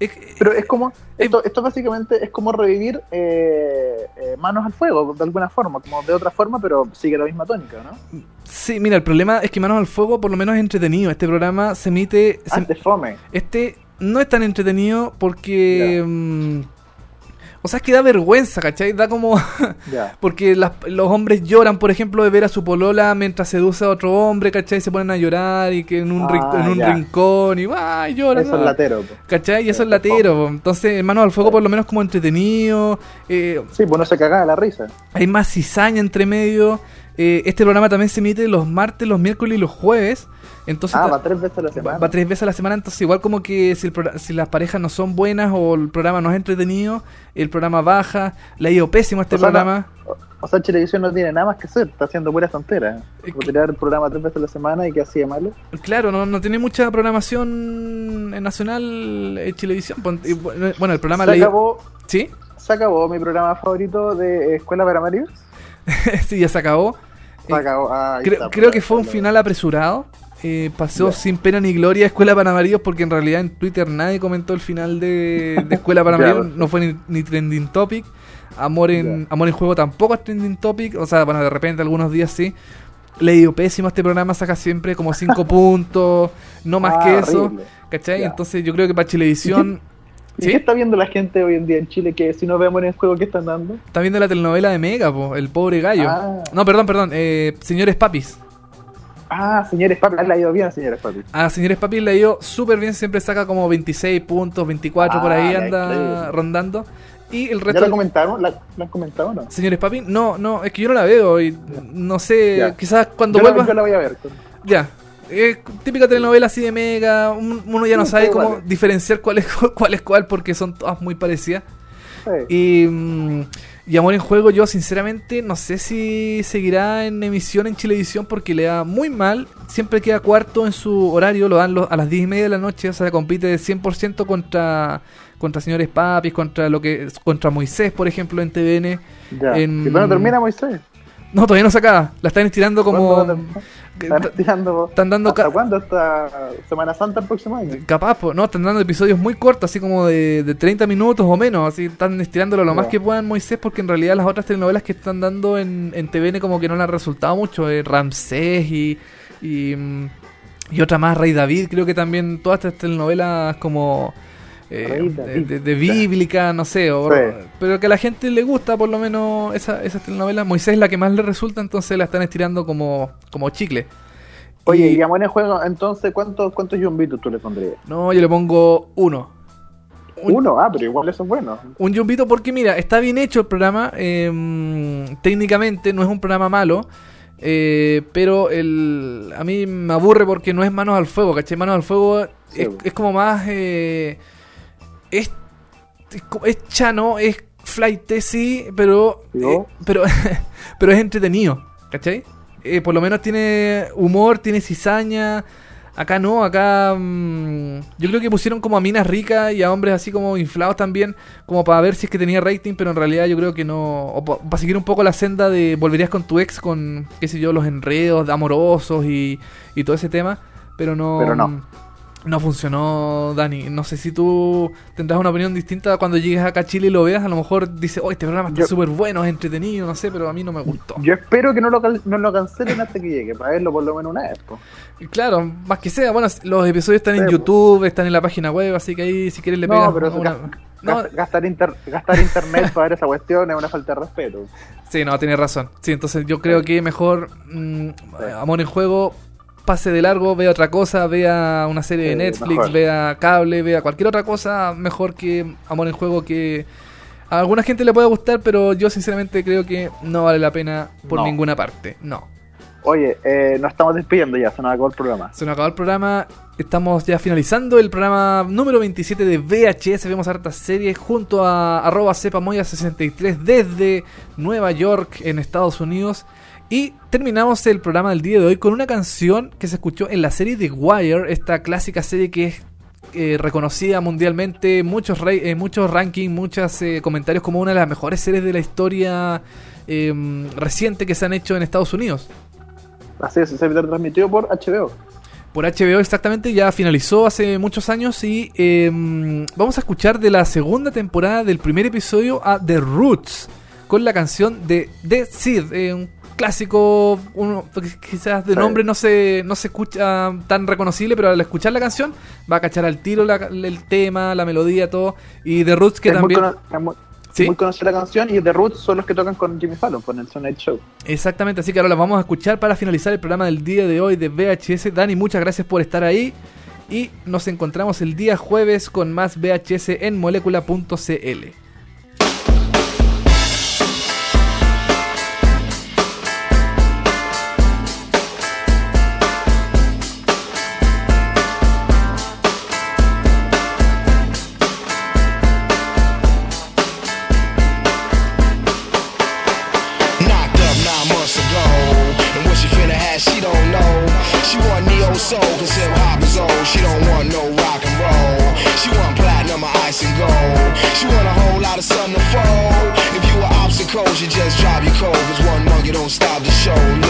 Es- Pero es como, esto, esto básicamente es como revivir eh, eh, manos al fuego, de alguna forma, como de otra forma, pero sigue la misma tónica, ¿no? Sí, mira, el problema es que Manos al Fuego por lo menos es entretenido. Este programa se emite... se- Antes fome. Este no es tan entretenido porque... o sea, es que da vergüenza, ¿cachai? Da como... Porque las- los hombres lloran, por ejemplo, de ver a su polola mientras seduce a otro hombre, ¿cachai? Se ponen a llorar y que en un, Ah, en un rincón y ¡ay, lloran! Eso es ah". latero. po. ¿Cachai? Y eso es latero. po. Entonces, Manos al Fuego por lo menos como entretenido. eh, Sí, pues no se cagaba la risa. hay más cizaña entre medio. Eh, este programa también se emite los martes, los miércoles y los jueves. Entonces Ah, va tres veces a la semana. va tres veces a la semana. Entonces, igual como que si, el si las parejas no son buenas o el programa no es entretenido, el programa baja. Le ha ido pésimo a este O sea, no- programa. O, sea, Televisión no tiene nada más que hacer, está haciendo puras tonteras. Que- tirar el programa tres veces a la semana y que así de malo. Claro, no, no tiene mucha programación eh, nacional en televisión. Pon- y Bueno, el programa Se le acabó, ¿Sí? se acabó mi programa favorito de Escuela para Marios. sí, ya se acabó. Se Eh, acabó. Ah, Creo, está, creo pues, que fue un final apresurado. Eh, pasó sin pena ni gloria Escuela para Amarillos porque en realidad en Twitter nadie comentó el final de, de Escuela para Amarillos. pues. No fue ni, ni trending topic. Amor en, Amor en Juego tampoco es trending topic. O sea, bueno, de repente algunos días sí. Le dio pésimo a este programa, saca siempre como 5 puntos, no más Ah, que eso. horrible. ¿Cachai? Entonces yo creo que para Chilevisión... ¿Y ¿Sí? qué está viendo la gente hoy en día en Chile? Que si no vemos en el juego, ¿qué están dando? Está viendo la telenovela de Mega, po, El Pobre Gallo. Ah. No, perdón, perdón. Eh, señores Papis. Ah, señores papi. Ah, le ha ido bien, señores papi. A Señores Papis le ha ido súper bien, siempre saca como 26 puntos, 24 por Ah, ahí ya, anda rondando. Y el ¿Ya resto... la comentaron? ¿La, la han comentado o no? Señores Papis, no, no, es que yo no la veo y no sé, Ya. quizás cuando yo, la, vuelva... yo la voy a ver. Ya, es típica telenovela así de Mega, un- uno ya no Sí, sabe cómo diferenciar cuál es cuál es cuál porque son todas muy parecidas. Sí. Y, mm, y Amor en Juego, yo sinceramente no sé si seguirá en emisión en Chilevisión porque le da muy mal. Siempre queda cuarto en su horario, lo dan a las 10 y media de la noche. O sea, compite 100% contra, contra Señores Papis, contra lo que contra Moisés, por ejemplo, en TVN. Ya. en- ¿Y cuándo termina Moisés? No, todavía no se acaba. La están estirando como. Están tirando. Están dando ¿Hasta cuándo? ¿Hasta Semana Santa el próximo año? Capaz, po, no, están dando episodios muy cortos, así como de, de 30 minutos o menos, así están estirándolo lo más que puedan Moisés, porque en realidad las otras telenovelas que están dando en, en TVN como que no le han resultado mucho, eh, Ramsés y, y, mm, y otra más, Rey David, creo que también todas estas telenovelas como eh, de, David. de- de bíblica, no sé, o- pero que a la gente le gusta por lo menos esa, esas telenovelas, Moisés es la que más le resulta, entonces la están estirando como, como chicle. Oye, Y- y a buen juego, entonces, ¿cuántos, cuántos yumbitos tú le pondrías? No, yo le pongo uno. Un- Uno, ah, pero igual eso es bueno. Un yumbito porque mira, está bien hecho el programa, eh, técnicamente no es un programa malo, eh, pero el, a mí me aburre porque no es manos al fuego, ¿cachai? Manos al fuego Sí, es, es como más... eh, es, es, chano, es flight, sí, pero, ¿Yo? eh, pero, pero es entretenido, ¿cachai? Eh, por lo menos tiene humor, tiene cizaña. Acá no, acá mm, yo creo que pusieron como a minas ricas y a hombres así como inflados también, como para ver si es que tenía rating, pero en realidad yo creo que no, o para seguir un poco la senda de volverías con tu ex con, qué sé yo, los enredos amorosos y, y todo ese tema, pero no, Pero no. No funcionó, Dani. No sé si tú tendrás una opinión distinta cuando llegues acá a Chile y lo veas, a lo mejor dices, oh, este programa está súper bueno, es entretenido, no sé, pero a mí no me gustó. Yo espero que no lo, no lo cancelen hasta que llegue, para verlo por lo menos una vez. po. Claro, más que sea, bueno, los episodios están en YouTube, están en la página web, así que ahí si quieres le No, pegas pero una... gas- No, gas- gastar, inter- gastar internet para ver esa cuestión es una falta de respeto. sí, no, tienes razón. Sí, entonces yo creo que mejor mm, Amor en Juego pase de largo, vea otra cosa, vea una serie de Sí, Netflix, mejor. vea cable, vea cualquier otra cosa, mejor que Amor en Juego que a alguna gente le puede gustar, pero yo sinceramente creo que no vale la pena por No. ninguna parte. No. Oye, eh, nos estamos despidiendo ya, se nos acabó el programa. Se nos acabó el programa. Estamos ya finalizando el programa número 27 de VHS. Vemos hartas series junto a arroba cepamoya63 desde Nueva York, en Estados Unidos. Y terminamos el programa del día de hoy con una canción que se escuchó en la serie The Wire, esta clásica serie que es eh, reconocida mundialmente, muchos, eh, muchos rankings, muchos eh, comentarios como una de las mejores series de la historia em, reciente que se han hecho en Estados Unidos. Así es, se transmitió por HBO. Por HBO exactamente, ya finalizó hace muchos años y em, vamos a escuchar de la segunda temporada del primer episodio a The Roots con la canción de The Seed, eh, clásico, uno, quizás de nombre no se, no se escucha tan reconocible, pero al escuchar la canción va a cachar al tiro la, el tema, la melodía, todo. Y The Roots que es también... Muy ¿Sí? muy conocida la canción y The Roots son los que tocan con Jimmy Fallon con el Sunlight Show. Exactamente, así que ahora la vamos a escuchar para finalizar el programa del día de hoy de VHS. Dani, muchas gracias por estar ahí y nos encontramos el día jueves con más VHS en molecula.cl. You want a whole lot of sun to fall. If you were obstacles, you just drive your cold. Cause one you don't stop the show.